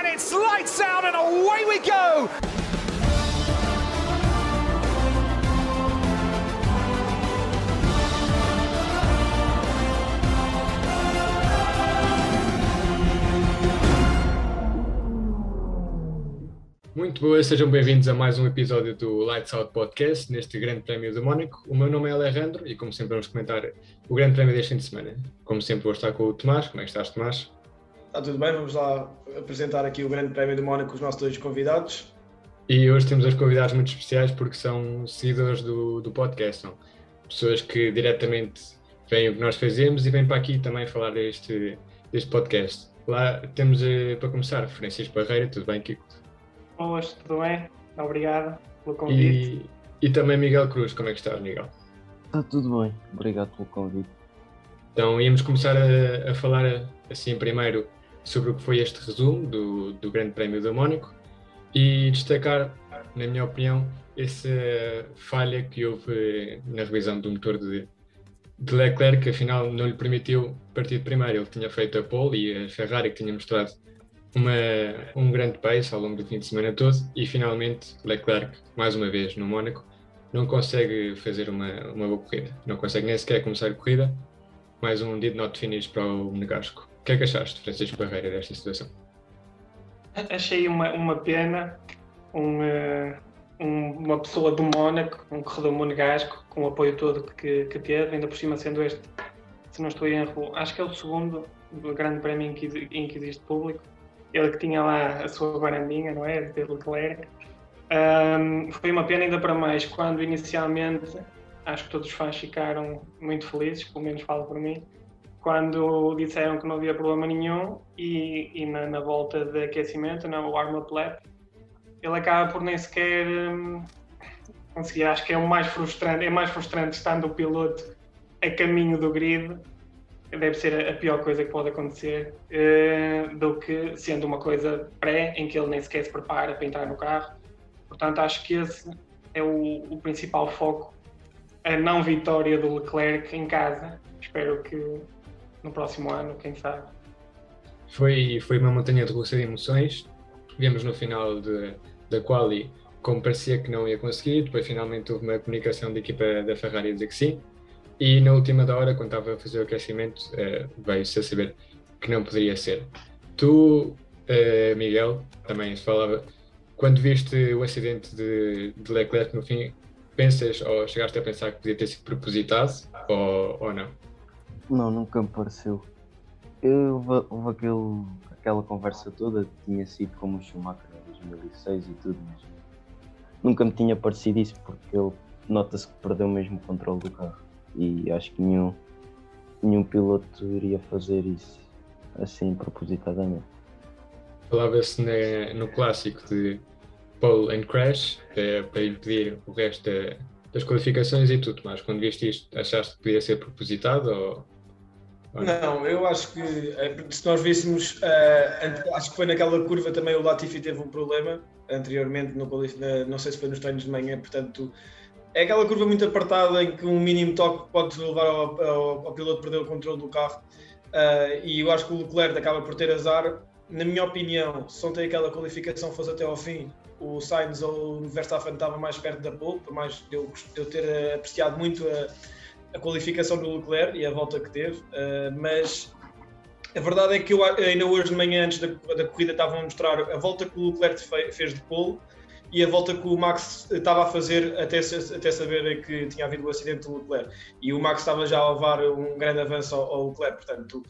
and it's lights out and away we go. Muito boas, sejam bem-vindos a mais um episódio do Lights Out Podcast, neste Grande Prémio de Mónaco. O meu nome é Alejandro e, como sempre, vamos comentar o Grande Prémio deste fim de semana. Como sempre, vou estar com o Tomás. Como é que estás, Tomás? Está tudo bem, vamos lá apresentar aqui o Grande Prémio de Mónaco com os nossos dois convidados. E hoje temos dois convidados muito especiais porque são seguidores do, do podcast, são pessoas que diretamente veem o que nós fazemos e vêm para aqui também falar deste, deste podcast. Lá temos, eh, para começar, Francisco Barreira, tudo bem, Kiko? Boas, tudo bem? Obrigado pelo convite. E, e também Miguel Cruz, como é que estás, Miguel? Está tudo bem, obrigado pelo convite. Então íamos começar a, a, falar assim primeiro sobre o que foi este resumo do, do Grande Prémio do Mónaco e destacar, na minha opinião, essa falha que houve na revisão do motor de, de Leclerc, que afinal não lhe permitiu partir de primeiro. Ele tinha feito a pole e a Ferrari que tinha mostrado uma, um grande pace ao longo do fim de semana todo e finalmente Leclerc, mais uma vez no Mónaco, não consegue fazer uma, uma boa corrida. Não consegue nem sequer começar a corrida. Mais um did not finish para o Monegasco. O que é que achaste, Francisco Barreira, desta situação? Achei uma, uma pena um, um, uma pessoa do Mónaco, um corredor monegasco, com o apoio todo que, que teve, ainda por cima sendo este, se não estou em erro, acho que é o segundo grande prémio em que, em que existe público ele que tinha lá a sua varandinha, não é? De Leclerc. Um, foi uma pena ainda para mais quando inicialmente acho que todos os fãs ficaram muito felizes, pelo menos falo por mim, quando disseram que não havia problema nenhum e, e na, na, volta de aquecimento, na warm-up lap, ele acaba por nem sequer um, conseguir. Acho que é o mais frustrante, é mais frustrante estando o piloto a caminho do grid deve ser a pior coisa que pode acontecer uh, do que sendo uma coisa pré em que ele nem sequer se prepara para entrar no carro. Portanto, acho que esse é o, o principal foco. A não vitória do Leclerc em casa. Espero que no próximo ano, quem sabe. Foi, foi uma montanha de russa de emoções. Vimos no final de, da quali como parecia que não ia conseguir, depois finalmente houve uma comunicação da equipa da Ferrari a dizer que sim, e na última da hora, quando estava a fazer o aquecimento, uh, veio-se a saber que não poderia ser. Tu, uh, Miguel, também se falava, quando viste o acidente de, de, Leclerc no fim, pensas ou chegaste a pensar que podia ter sido propositado ou, ou não? Não, nunca me pareceu. Eu, houve, aquele, aquela conversa toda, tinha sido como o Schumacher em 2006 e tudo, mas nunca me tinha parecido isso porque ele nota-se que perdeu mesmo o controle do carro e acho que nenhum, nenhum piloto iria fazer isso assim propositadamente. Falava-se no clássico de pole and crash é, para impedir o resto das qualificações e tudo, mas quando viste isto achaste que podia ser propositado ou não? eu acho que eh, se nós víssemos, uh, acho que foi naquela curva também o Latifi teve um problema anteriormente, no, não sei se foi nos treinos de manhã, portanto é aquela curva muito apertada em que um mínimo toque pode levar ao, ao, ao piloto perder o controle do carro. Uh, e eu acho que o Leclerc acaba por ter azar. Na minha opinião, se ontem aquela qualificação fosse até ao fim, o Sainz ou o Verstappen estava mais perto da pole, por mais eu, eu ter apreciado muito a, a, qualificação do Leclerc e a volta que teve. Uh, mas a verdade é que eu ainda hoje de manhã, antes da, da corrida, estavam a mostrar a volta que o Leclerc fez de pole e a volta que o Max estava a fazer até, até saber que tinha havido o acidente do Leclerc. E o Max estava já a levar um grande avanço ao, ao Leclerc, portanto,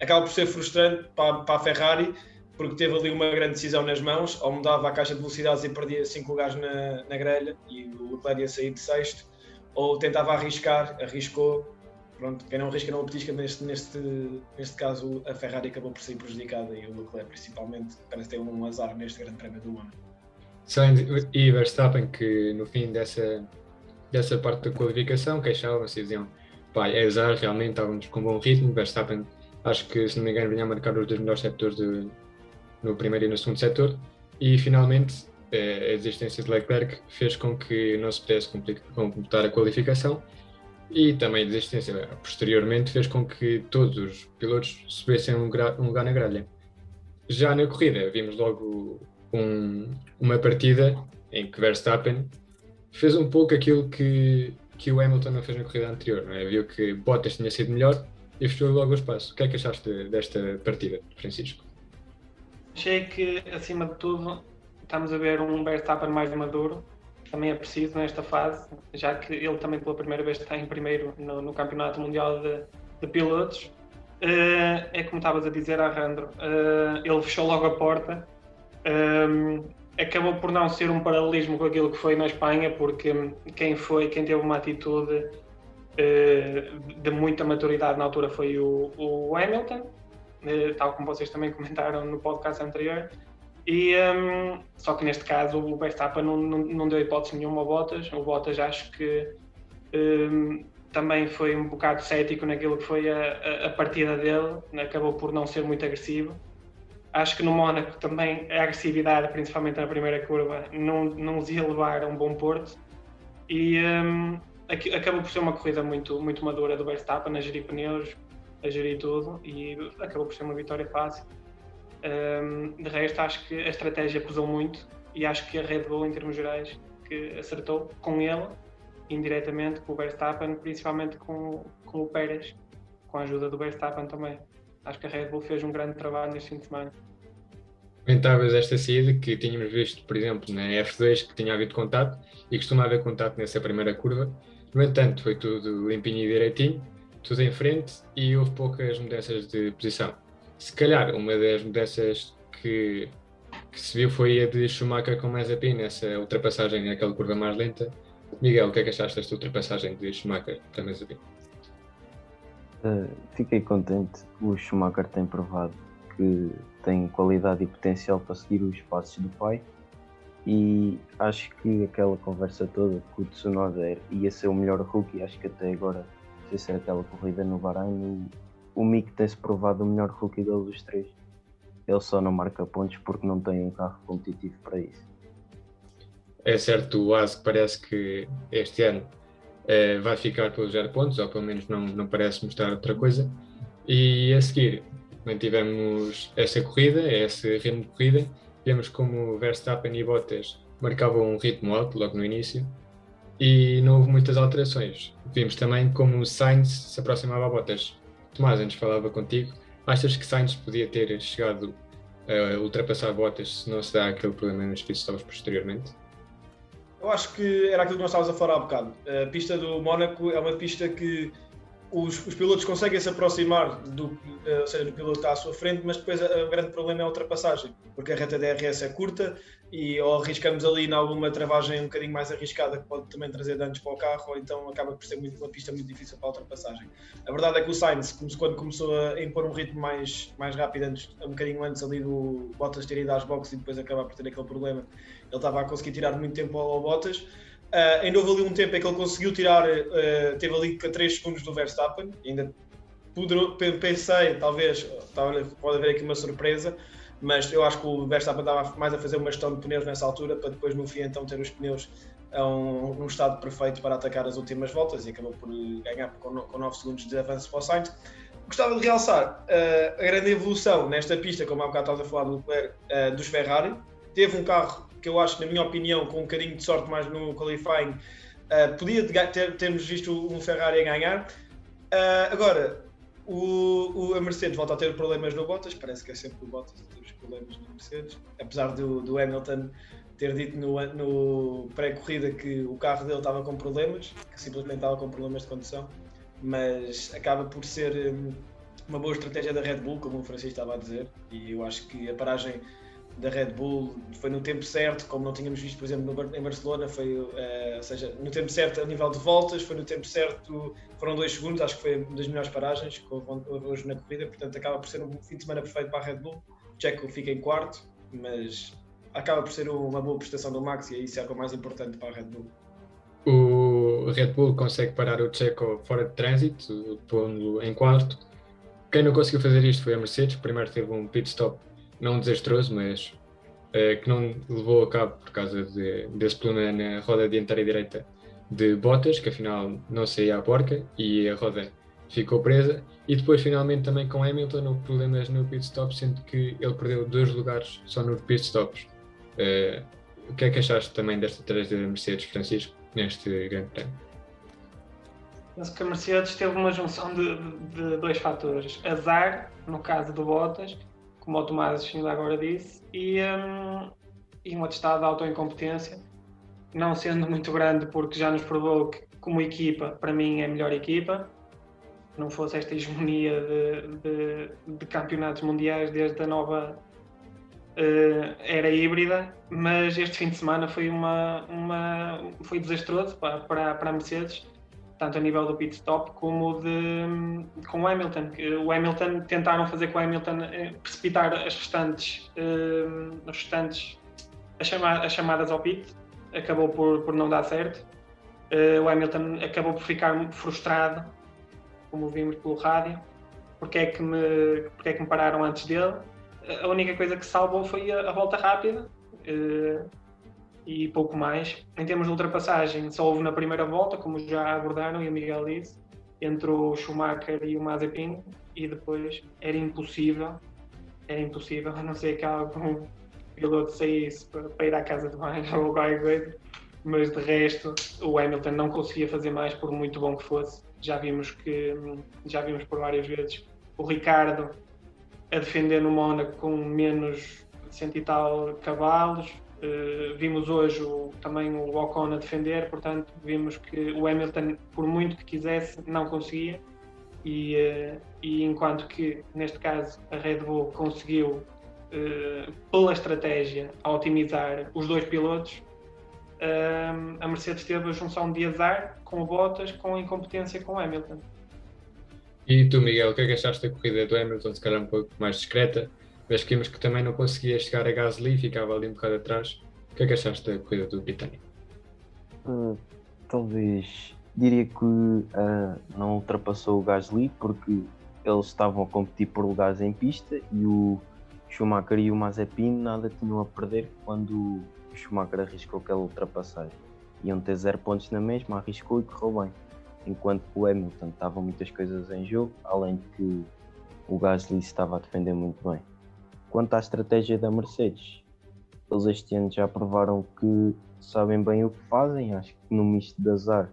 acaba por ser frustrante para, para, a Ferrari, porque teve ali uma grande decisão nas mãos, ou mudava a caixa de velocidades e perdia 5 lugares na, na grelha, e o Leclerc ia sair de sexto, ou tentava arriscar, arriscou, pronto, quem não arrisca não petisca, neste, neste, neste caso a Ferrari acabou por ser prejudicada, e o Leclerc principalmente parece ter um azar neste grande prémio do ano. Sainz e Verstappen que no fim dessa, dessa parte da qualificação queixavam-se e diziam pá, é azar, realmente estávamos com bom ritmo, Verstappen acho que se não me engano vinha a marcar os dois melhores setores no primeiro e no segundo setor. E finalmente a existência de Leclerc fez com que não se pudesse completar a qualificação e também a existência posteriormente fez com que todos os pilotos subissem um, um lugar na grelha. já na corrida vimos logo um, uma partida em que Verstappen fez um pouco aquilo que, que o Hamilton não fez na corrida anterior, é? Viu que Bottas tinha sido melhor e fechou logo o espaço. O que é que achaste desta partida, Francisco? Achei que, acima de tudo, estamos a ver um Verstappen mais maduro, também é preciso nesta fase, já que ele também pela primeira vez está em primeiro no, no Campeonato Mundial de, de Pilotos. Uh, é como estavas a dizer, Arrandro, uh, ele fechou logo a porta. Um, acabou por não ser um paralelismo com aquilo que foi na Espanha, porque quem foi, quem teve uma atitude uh, de muita maturidade na altura foi o, o Hamilton, tal como vocês também comentaram no podcast anterior. E, um, só que neste caso o Verstappen não, não, não deu hipótese nenhuma ao Bottas. O Bottas acho que um, também foi um bocado cético naquilo que foi a, a, partida dele, acabou por não ser muito agressivo. Acho que no Mónaco também a agressividade, principalmente na primeira curva, não, não os ia levar a um bom porto. E um, acabou por ser uma corrida muito, muito madura do Verstappen, a gerir pneus, a gerir tudo, e acabou por ser uma vitória fácil. De resto, acho que a estratégia pesou muito e acho que a Red Bull, em termos gerais, que acertou com ele, indiretamente, com o Verstappen, principalmente com, com o Pérez, com a ajuda do Verstappen também. Acho que a Red Bull fez um grande trabalho neste fim de semana. Comentavas esta saída que tínhamos visto, por exemplo, na F2, que tinha havido contato e costuma haver contato nessa primeira curva. No entanto, foi tudo limpinho e direitinho, tudo em frente e houve poucas mudanças de posição se calhar uma das mudanças que, que se viu foi a de Schumacher com Mazepin nessa ultrapassagem naquela curva mais lenta. Miguel, o que é que achaste desta ultrapassagem de Schumacher para Mazepin? Uh, fiquei contente. O Schumacher tem provado que tem qualidade e potencial para seguir os passos do pai e acho que aquela conversa toda que o Tsunoda ia ser o melhor rookie, acho que até agora, se ser aquela corrida no Bahrein, o Mick tem-se provado o melhor rookie dos três. Ele só não marca pontos porque não tem um carro competitivo para isso. É certo, o Ask parece que este ano eh, vai ficar pelos zero pontos, ou pelo menos não, não parece mostrar outra coisa. E a seguir, mantivemos essa corrida, esse ritmo de corrida, vemos como Verstappen e Bottas marcavam um ritmo alto logo no início e não houve muitas alterações. Vimos também como Sainz se aproximava a Bottas Tomás, antes falava contigo, achas que Sainz podia ter chegado a ultrapassar Bottas se não se dá aquele problema nos pitstops posteriormente? Eu acho que era aquilo que nós estávamos a falar há bocado. A pista do Mónaco é uma pista que os, os, pilotos conseguem se aproximar do, ou seja, do piloto que está à sua frente, mas depois o grande problema é a ultrapassagem, porque a reta DRS é curta e ou arriscamos ali em alguma travagem um bocadinho mais arriscada que pode também trazer danos para o carro, ou então acaba por ser muito, uma pista muito difícil para a ultrapassagem. A verdade é que o Sainz, quando começou a impor um ritmo mais, mais rápido, antes, um bocadinho antes ali do Bottas ter ido às boxes e depois acabar por ter aquele problema, ele estava a conseguir tirar muito tempo ao Bottas Uh, ainda houve ali um tempo em que ele conseguiu tirar, uh, teve ali 3 segundos do Verstappen, ainda pude, pensei, talvez, pode haver aqui uma surpresa, mas eu acho que o Verstappen estava mais a fazer uma gestão de pneus nessa altura, para depois no fim então ter os pneus a um, num estado perfeito para atacar as últimas voltas e acabou por ganhar com, com 9 segundos de avanço para o Sainz. Gostava de realçar uh, a grande evolução nesta pista, como há bocado a falar do Leclerc, dos Ferrari. Teve um carro que eu acho, na minha opinião, com um bocadinho de sorte mais no qualifying, uh, podia ter, termos visto um Ferrari a ganhar. Uh, agora, o, o, a Mercedes volta a ter problemas no Bottas, parece que é sempre o Bottas problemas na Mercedes, apesar do, do Hamilton ter dito no, no pré-corrida que o carro dele estava com problemas, que simplesmente estava com problemas de condução, mas acaba por ser um, uma boa estratégia da Red Bull, como o Francisco estava a dizer, e eu acho que a paragem da Red Bull foi no tempo certo, como não tínhamos visto, por exemplo, no, em Barcelona, foi, uh, ou seja, no tempo certo a nível de voltas, foi no tempo certo, foram dois segundos, acho que foi uma das melhores paragens que houve hoje na corrida, portanto acaba por ser um fim de semana perfeito para a Red Bull. Checo fica em quarto, mas acaba por ser uma boa prestação do Max e isso é o mais importante para a Red Bull. O Red Bull consegue parar o Checo fora de trânsito, pondo em quarto. Quem não conseguiu fazer isto foi a Mercedes, primeiro teve um pit stop não desastroso, mas uh, que não levou a cabo por causa de, desse problema na roda dianteira direita de Bottas, que afinal não saía à porca e a roda ficou presa. E depois, finalmente, também com Hamilton, houve problemas no pit stop, sendo que ele perdeu dois lugares só no pit stops. Uh, o que é que achaste também desta tragédia da Mercedes, Francisco, neste grande prémio? Penso que a Mercedes teve uma junção de, de, dois fatores. Azar, no caso do Bottas, como o Tomás ainda agora disse, e, um, e um atestado de autoincompetência, não sendo muito grande, porque já nos provou que, como equipa, para mim é a melhor equipa, não fosse esta hegemonia de, de, de campeonatos mundiais desde a nova uh, era híbrida, mas este fim de semana foi, uma, uma, foi desastroso para, para, a Mercedes, tanto a nível do pit stop como de, com o Hamilton. O Hamilton tentaram fazer com o Hamilton eh, precipitar as restantes, uh, restantes as, chama, as chamadas ao pit, acabou por, por não dar certo. Uh, o Hamilton acabou por ficar frustrado como vimos pelo rádio, porque é que me, porque é que me pararam antes dele. A única coisa que salvou foi a, a volta rápida uh, e pouco mais. Em termos de ultrapassagem, só houve na primeira volta, como já abordaram e o Miguel disse, entre o Schumacher e o Mazepin, e depois era impossível, era impossível, a não ser que algum piloto saísse para, para ir à casa de banho ou qualquer coisa, mas de resto o Hamilton não conseguia fazer mais por muito bom que fosse já vimos que já vimos por várias vezes o Ricardo a defender no Mónaco com menos de cento e tal cavalos. Uh, vimos hoje o, também o Ocon a defender, portanto, vimos que o Hamilton, por muito que quisesse, não conseguia. E, uh, e enquanto que, neste caso, a Red Bull conseguiu, uh, pela estratégia, otimizar os dois pilotos, a Mercedes teve a junção de azar com o Bottas, com a incompetência com o Hamilton. E tu, Miguel, o que é que achaste da corrida do Hamilton, se calhar um pouco mais discreta? Mas que vimos que também não conseguia chegar a Gasly, ficava ali um bocado atrás. O que é que achaste da corrida do Britânico? Uh, talvez diria que uh, não ultrapassou o Gasly porque eles estavam a competir por lugares em pista e o Schumacher e o Mazepin nada tinham a perder quando Schumacher arriscou aquela ultrapassagem. Iam ter zero pontos na mesma, arriscou e correu bem. Enquanto o Hamilton estavam muitas coisas em jogo, além de que o Gasly estava a defender muito bem. Quanto à estratégia da Mercedes, eles este ano já provaram que sabem bem o que fazem. Acho que no misto de azar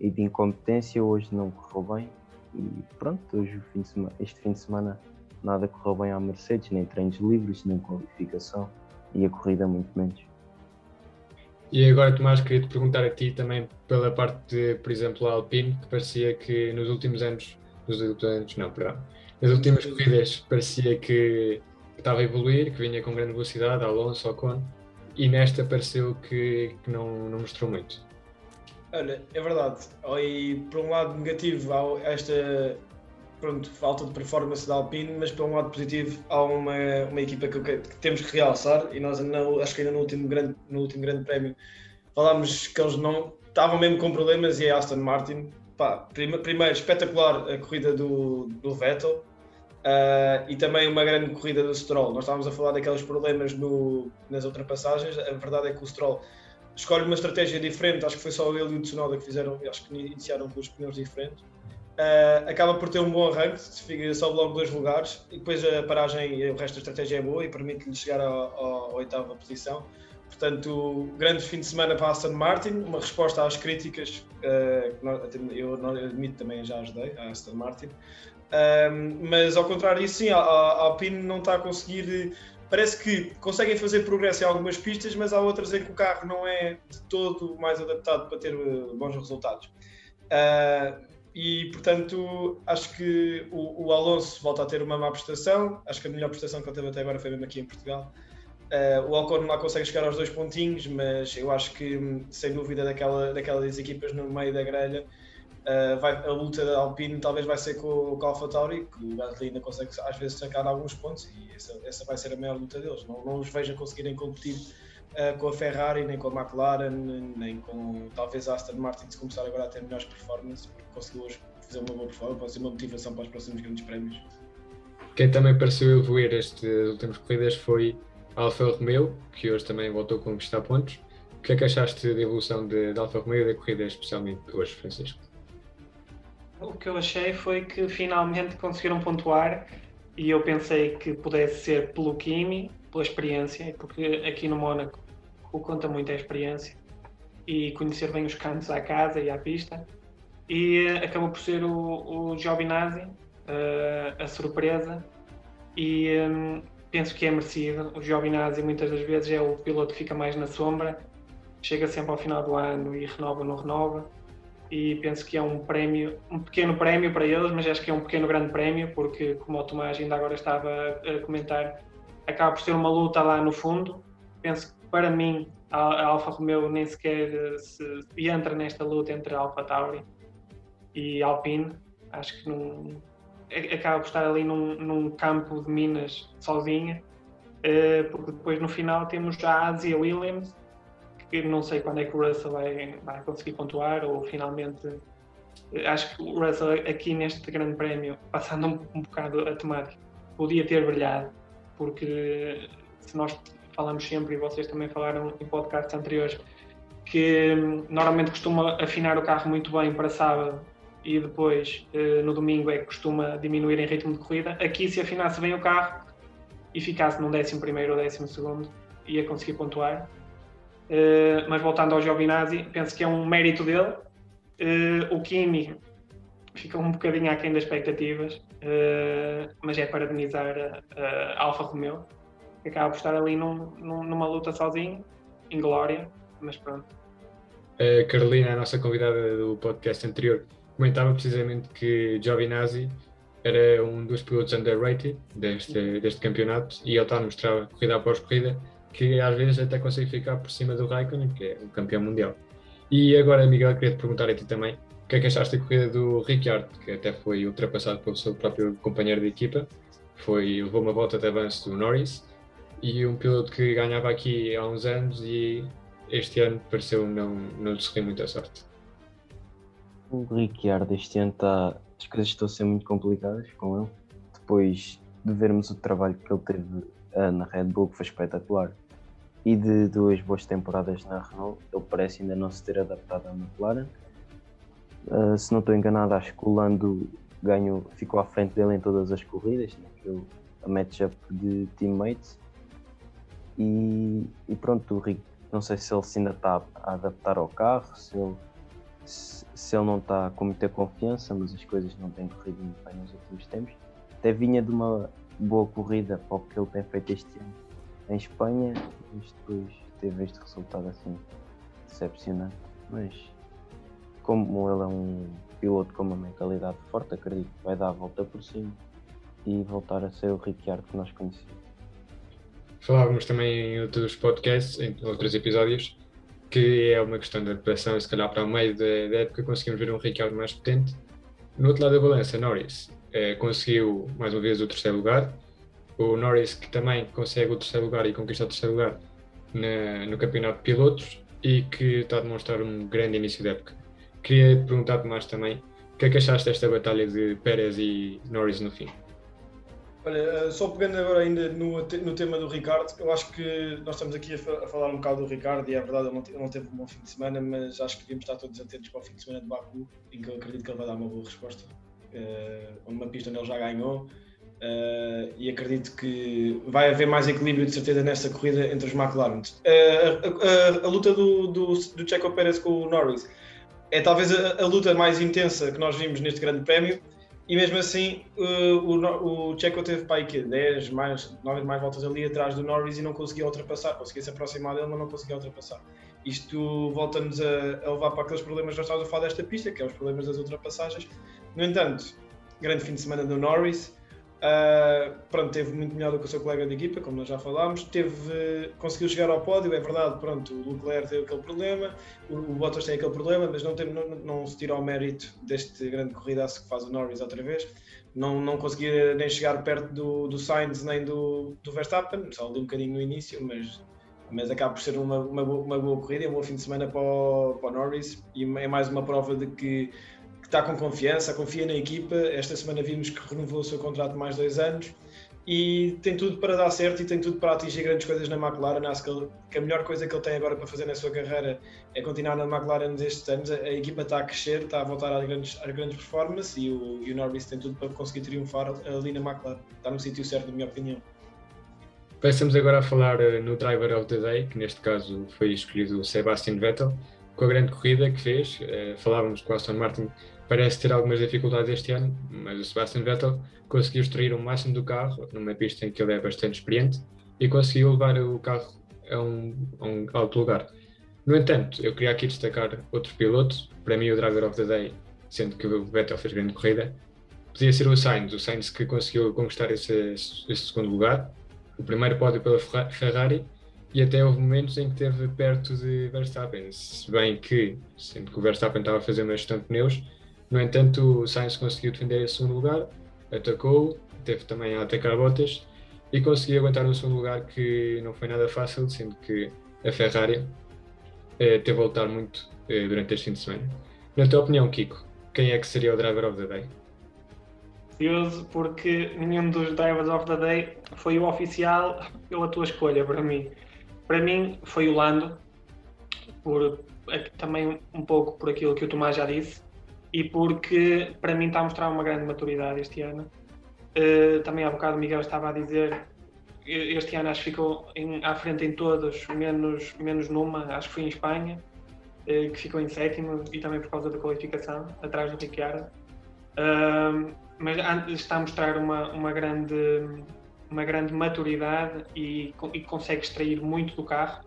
e de incompetência hoje não correu bem. E pronto, hoje, fim semana, este fim de semana nada correu bem à Mercedes, nem treinos livres, nem qualificação e a corrida muito menos. E agora, Tomás, queria te perguntar a ti também pela parte de, por exemplo, a Alpine, que parecia que nos últimos anos, nos últimos anos, não, perdão, nas últimas corridas parecia que estava a evoluir, que vinha com grande velocidade, Alonso, Ocon, e nesta pareceu que, que não, não mostrou muito. Olha, é verdade. E por um lado negativo há esta pronto, falta de performance da Alpine, mas por um lado positivo há uma, uma equipa que, que temos que realçar e nós não, acho que ainda no último grande, no último grande prémio falámos que eles não estavam mesmo com problemas e é Aston Martin. Pá, primeiro, espetacular a corrida do, do Vettel uh, e também uma grande corrida do Stroll. Nós estávamos a falar daqueles problemas no, nas ultrapassagens, a verdade é que o Stroll escolhe uma estratégia diferente, acho que foi só ele e o Tsunoda que fizeram, acho que iniciaram com os pneus diferentes Uh, acaba por ter um bom arranque, sobe logo dois lugares e depois a paragem e o resto da estratégia é boa e permite-lhe chegar à oitava posição. Portanto, grande fim de semana para Aston Martin, uma resposta às críticas, uh, eu, admito também já ajudei a Aston Martin, uh, mas ao contrário disso, sim, a, a Alpine não está a conseguir. Parece que conseguem fazer progresso em algumas pistas, mas há outras em que o carro não é de todo mais adaptado para ter bons resultados. Uh, e portanto acho que o, o, Alonso volta a ter uma má prestação. Acho que a melhor prestação que ele teve até agora foi mesmo aqui em Portugal. Uh, o Alcon lá consegue chegar aos dois pontinhos, mas eu acho que sem dúvida daquela, daquelas equipas no meio da grelha. Uh, vai, a luta da Alpine talvez vai ser com, com o Alfa Tauri, que o Gasly ainda consegue às vezes sacar alguns pontos e essa, essa vai ser a maior luta deles. Não, não os vejo a conseguirem competir uh, com a Ferrari, nem com a McLaren, nem com talvez a Aston Martin se começar agora a ter melhores performances, porque conseguiu hoje fazer uma boa performance, pode ser uma motivação para os próximos grandes prémios. Quem também pareceu evoluir estas últimas corridas foi a Alfa Romeo, que hoje também voltou a conquistar pontos. O que é que achaste da evolução de, de Alfa Romeo e da corrida, especialmente hoje, Francisco? o que eu achei foi que finalmente conseguiram pontuar e eu pensei que pudesse ser pelo Kimi, pela experiência, porque aqui no Mónaco o conta muito a experiência e conhecer bem os cantos à casa e à pista. E uh, acabou por ser o, o Giovinazzi uh, a surpresa e um, penso que é merecido. O Giovinazzi muitas das vezes é o piloto que fica mais na sombra, chega sempre ao final do ano e renova ou não renova e penso que é um prémio, um pequeno prémio para eles, mas acho que é um pequeno grande prémio, porque como o Tomás ainda agora estava a comentar, acaba por ser uma luta lá no fundo. Penso que para mim a Alfa Romeo nem sequer eh, se, entra nesta luta entre Alfa Tauri e Alpine. Acho que não, acaba por estar ali num, num campo de minas sozinha, eh, porque depois no final temos a Asia Williams que não sei quando é que o Russell vai, vai conseguir pontuar ou finalmente acho que o Russell aqui neste grande prémio passando um, um bocado a temática podia ter brilhado porque se nós falamos sempre e vocês também falaram em podcasts anteriores que hum, normalmente costuma afinar o carro muito bem para sábado e depois eh, no domingo é que costuma diminuir em ritmo de corrida. Aqui se afinasse bem o carro e ficasse num décimo primeiro ou décimo segundo ia conseguir pontuar Uh, mas voltando ao Giovinazzi, penso que é um mérito dele. Uh, o Kimi fica um bocadinho aquém das expectativas, uh, mas é parabenizar a, a Alfa Romeo, que acaba por estar ali num, num, numa luta sozinho, em glória, mas pronto. A Carolina, a nossa convidada do podcast anterior, comentava precisamente que Giovinazzi era um dos pilotos underrated deste, deste campeonato e ele está a mostrar corrida após corrida que às vezes até consegue ficar por cima do Raikkonen, que é o campeão mundial. E agora, Miguel, queria te perguntar a ti também, o que é que achaste da corrida do Ricciardo, que até foi ultrapassado pelo seu próprio companheiro de equipa, foi, levou uma volta de avanço do Norris, e um piloto que ganhava aqui há uns anos e este ano pareceu não, não lhe sorrir muita sorte. O Ricciardo este ano está. As coisas estão a ser muito complicadas com ele. Depois de vermos o trabalho que ele teve uh, na Red Bull, que foi espetacular e de duas boas temporadas na Renault, ele parece ainda não se ter adaptado à McLaren. Uh, se não estou enganado, acho que o Lando ganhou, ficou à frente dele em todas as corridas, naquele matchup de teammates. E, e pronto, o Rick, não sei se ele se ainda está a adaptar ao carro, se ele, se, se ele não está com muita confiança, mas as coisas não têm corrido muito bem nos últimos tempos. Até vinha de uma boa corrida para o que ele tem feito este ano em Espanha, mas depois teve este resultado assim decepcionante. Mas como ele é um piloto com uma mentalidade forte, acredito que vai dar a volta por cima e voltar a ser o Ricciardo que nós conhecemos. Falávamos também em outros podcasts, em outros episódios, que é uma questão de adaptação se calhar para o meio da, da época conseguimos ver um Ricciardo mais potente. No outro lado da balança, Norris eh, conseguiu mais uma vez o terceiro lugar, o Norris que também consegue o terceiro lugar e conquista o terceiro lugar na, no campeonato de pilotos e que está a demonstrar um grande início de época. Queria perguntar-te mais também, o que é que achaste desta batalha de Pérez e Norris no fim? Olha, eh, só pegando agora ainda no, no tema do Ricardo, eu acho que nós estamos aqui a, a falar um bocado do Ricardo e é verdade, ele não, não, teve um bom fim de semana, mas acho que devíamos estar todos atentos para o fim de semana de Baku, em que eu acredito que ele vai dar uma boa resposta. Uh, uma pista onde ele já ganhou, Uh, e acredito que vai haver mais equilíbrio de certeza nessa corrida entre os McLaren. Uh, a, a, a, luta do, do, do Checo Pérez com o Norris é talvez a, a, luta mais intensa que nós vimos neste grande prémio e mesmo assim uh, o, o Checo teve para aí que 10, mais, 9 mais voltas ali atrás do Norris e não conseguia ultrapassar, conseguia se aproximar dele mas não conseguia ultrapassar. Isto volta-nos a, a, levar para aqueles problemas que nós estávamos a falar desta pista, que é os problemas das ultrapassagens. No entanto, grande fim de semana do Norris, Uh, pronto, teve muito melhor do que o seu colega de equipa, como nós já falámos. Teve, conseguiu chegar ao pódio, é verdade. Pronto, o Leclerc teve aquele problema, o, o Bottas tem aquele problema, mas não, tem, não, não se tira ao mérito deste grande corridaço que faz o Norris outra vez. Não, não conseguia nem chegar perto do, do Sainz nem do, do Verstappen, só ali um bocadinho no início, mas, mas acaba por ser uma, uma, boa, uma boa corrida, é um bom fim de semana para o, para o Norris e é mais uma prova de que que está com confiança, confia na equipa. Esta semana vimos que renovou o seu contrato mais dois anos e tem tudo para dar certo e tem tudo para atingir grandes coisas na McLaren. Acho que, ele, que a melhor coisa que ele tem agora para fazer na sua carreira é continuar na McLaren destes anos. A, a equipa está a crescer, está a voltar às grandes, às grandes performances e o, e o Norris tem tudo para conseguir triunfar ali na McLaren. Está no sítio certo, na minha opinião. Passamos agora a falar uh, no Driver of the Day, que neste caso foi escolhido o Sebastian Vettel, com a grande corrida que fez. Uh, falávamos com o Aston Martin, parece ter algumas dificuldades este ano, mas o Sebastian Vettel conseguiu extrair o máximo do carro numa pista em que ele é bastante experiente e conseguiu levar o carro a um, a um alto lugar. No entanto, eu queria aqui destacar outro piloto, para mim o Driver of the Day, sendo que o Vettel fez grande corrida, podia ser o Sainz, o Sainz que conseguiu conquistar esse, esse segundo lugar, o primeiro pódio pela Ferrari e até houve momentos em que esteve perto de Verstappen, se bem que, sendo que o Verstappen estava a fazer uma gestão de pneus, no entanto o Sainz conseguiu defender esse segundo lugar, atacou, teve também a atacar botas e conseguiu aguentar no segundo lugar que não foi nada fácil, sendo que a Ferrari eh, teve a lutar muito eh, durante este fim de semana. Na tua opinião, Kiko, quem é que seria o driver of the day? curioso porque nenhum dos Drivers of the Day foi o oficial pela tua escolha para mim. Para mim foi o Lando, por, também um pouco por aquilo que o Tomás já disse, e porque para mim está a mostrar uma grande maturidade este ano. Uh, também há bocado o Miguel estava a dizer este ano acho que ficou em, à frente em todos, menos, menos numa, acho que foi em Espanha, uh, que ficou em sétimo e também por causa da qualificação, atrás do Ricciardo. Uh, mas está a mostrar uma, uma, grande, uma grande maturidade e, e consegue extrair muito do carro.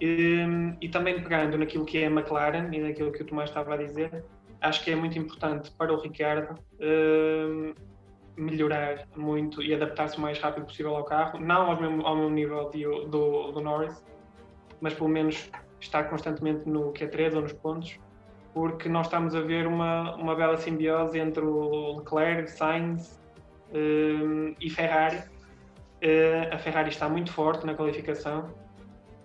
E, e, também pegando naquilo que é a McLaren e naquilo que o Tomás estava a dizer, acho que é muito importante para o Ricardo uh, melhorar muito e adaptar-se o mais rápido possível ao carro, não ao mesmo, ao mesmo nível de, do, do Norris, mas pelo menos estar constantemente no Q3 ou nos pontos porque nós estamos a ver uma, uma bela simbiose entre o Leclerc, Sainz um, e Ferrari. Uh, a Ferrari está muito forte na qualificação.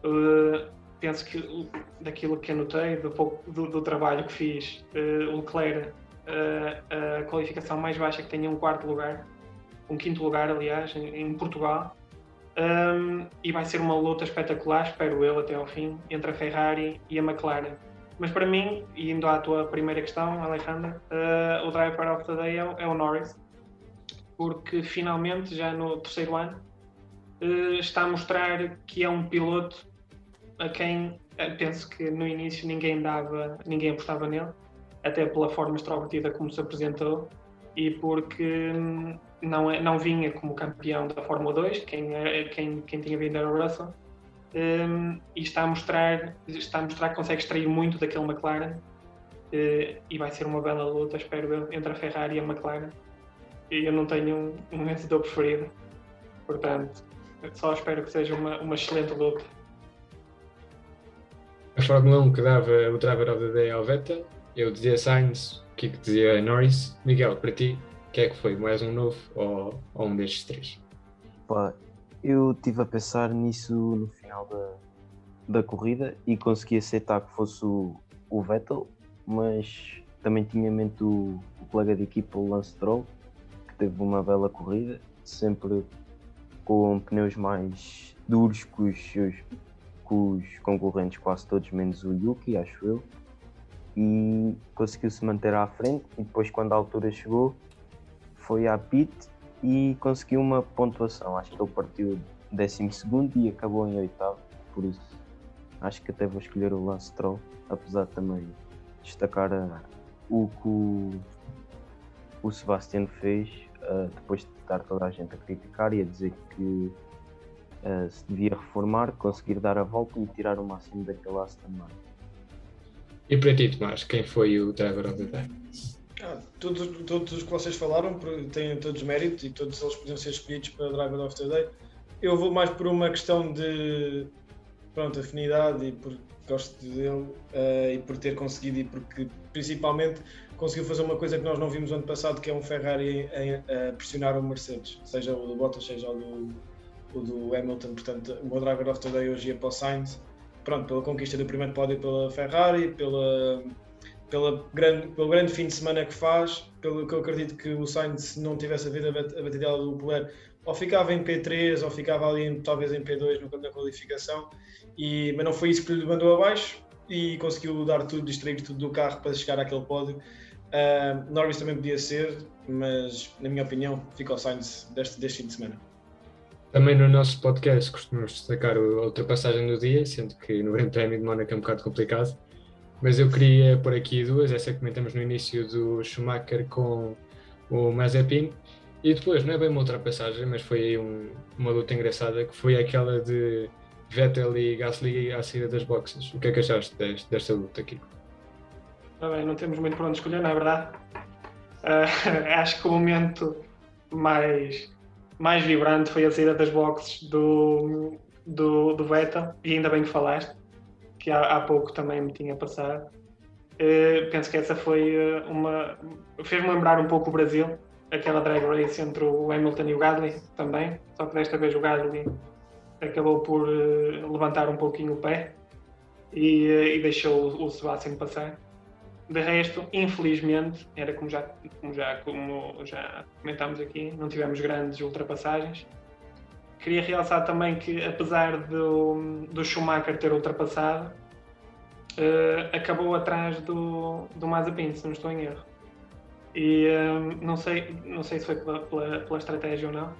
Uh, penso que daquilo que anotei, do, pouco, do, do trabalho que fiz, uh, o Leclerc, a qualificação mais baixa que tenha um quarto lugar, um quinto lugar, aliás, em, em Portugal. Um, e vai ser uma luta espetacular, espero eu, até ao fim, entre a Ferrari e a McLaren mas para mim, indo à tua primeira questão, Alejandra, uh, o driver of the day é, é, o Norris, porque finalmente, já no terceiro ano, uh, está a mostrar que é um piloto a quem uh, penso que no início ninguém dava, ninguém apostava nele, até pela forma extrovertida como se apresentou e porque hum, não, é, não vinha como campeão da Fórmula 2, quem, quem, quem tinha vindo era o Russell um, e está a mostrar está a mostrar que consegue extrair muito daquele McLaren uh, e vai ser uma bela luta, espero eu, entre a Ferrari e a McLaren. E eu não tenho um, um vencedor preferido, portanto, só espero que seja uma, uma excelente luta. A Fórmula 1 que dava o driver of the day ao Vettel, eu dizia Sainz, o que dizia Norris. Miguel, para ti, que é que foi? Mais um novo ou, ou um destes três? Pá, eu estive a pensar nisso no final da, da corrida e consegui aceitar que fosse o, o Vettel, mas também tinha em mente o, o colega de equipa, o Lance Stroll, que teve uma bela corrida, sempre com pneus mais duros que os, seus, que os concorrentes, quase todos, menos o Yuki, acho eu, e conseguiu se manter à frente. E depois, quando a altura chegou, foi à pit e conseguiu uma pontuação. Acho que ele partiu 12 e acabou em oitavo, por isso acho que até vou escolher o Lance Stroll, apesar de também destacar o que o, o Sebastian fez uh, depois de estar toda a gente a criticar e a dizer que uh, se devia reformar, conseguir dar a volta e tirar o máximo daquele Aston Martin. E para ti, Tomás, quem foi o driver of the day? Ah, todos, todos os que vocês falaram têm todos méritos e todos eles podiam ser escolhidos para Driver of the Day. Eu vou mais por uma questão de pronto, afinidade e porque gosto dele uh, e por ter conseguido e porque principalmente conseguiu fazer uma coisa que nós não vimos ano passado, que é um Ferrari a, pressionar o Mercedes, seja o do Bottas, seja o do, do Hamilton. Portanto, o meu Driver of the Day hoje ia para o Sainz, pronto, pela conquista do primeiro pódio pela Ferrari, pela pela grande, pelo grande fim de semana que faz, pelo que eu acredito que o Sainz, se não tivesse havido a batidela do Leclerc, ou ficava em P3 ou ficava ali talvez em P2 no, na qualificação, e, mas não foi isso que lhe mandou abaixo e conseguiu dar tudo, distrair tudo do carro para chegar àquele pódio. Uh, Norris também podia ser, mas na minha opinião fica o Sainz deste, deste fim de semana. Também no nosso podcast costumamos destacar a ultrapassagem do dia, sendo que no Grande Prémio de Mónaco é um bocado complicado. Mas eu queria pôr aqui duas, essa que comentamos no início do Schumacher com o Mazepin. E depois, não é bem uma ultrapassagem, mas foi aí um, uma luta engraçada, que foi aquela de Vettel e Gasly à saída das boxes. O que é que achaste desta, desta luta, Kiko? Ah, bem, não temos muito para onde escolher, não é verdade? Uh, acho que o momento mais mais vibrante foi a saída das boxes do, do, do Vettel, e ainda bem que falaste, que há, há pouco também me tinha passado. Uh, penso que essa foi eh, uma. fez-me lembrar um pouco o Brasil, aquela drag race entre o Hamilton e o Gasly também, só que desta vez o Gasly acabou por uh, levantar um pouquinho o pé e, uh, e deixou o, o Sebastian passar. De resto, infelizmente, era como já, como já, como já comentámos aqui, não tivemos grandes ultrapassagens. Queria realçar também que, apesar do, do Schumacher ter ultrapassado, uh, acabou atrás do, do Mazepin, se não estou em erro. E uh, não, sei, não sei se foi pela, pela, pela, estratégia ou não.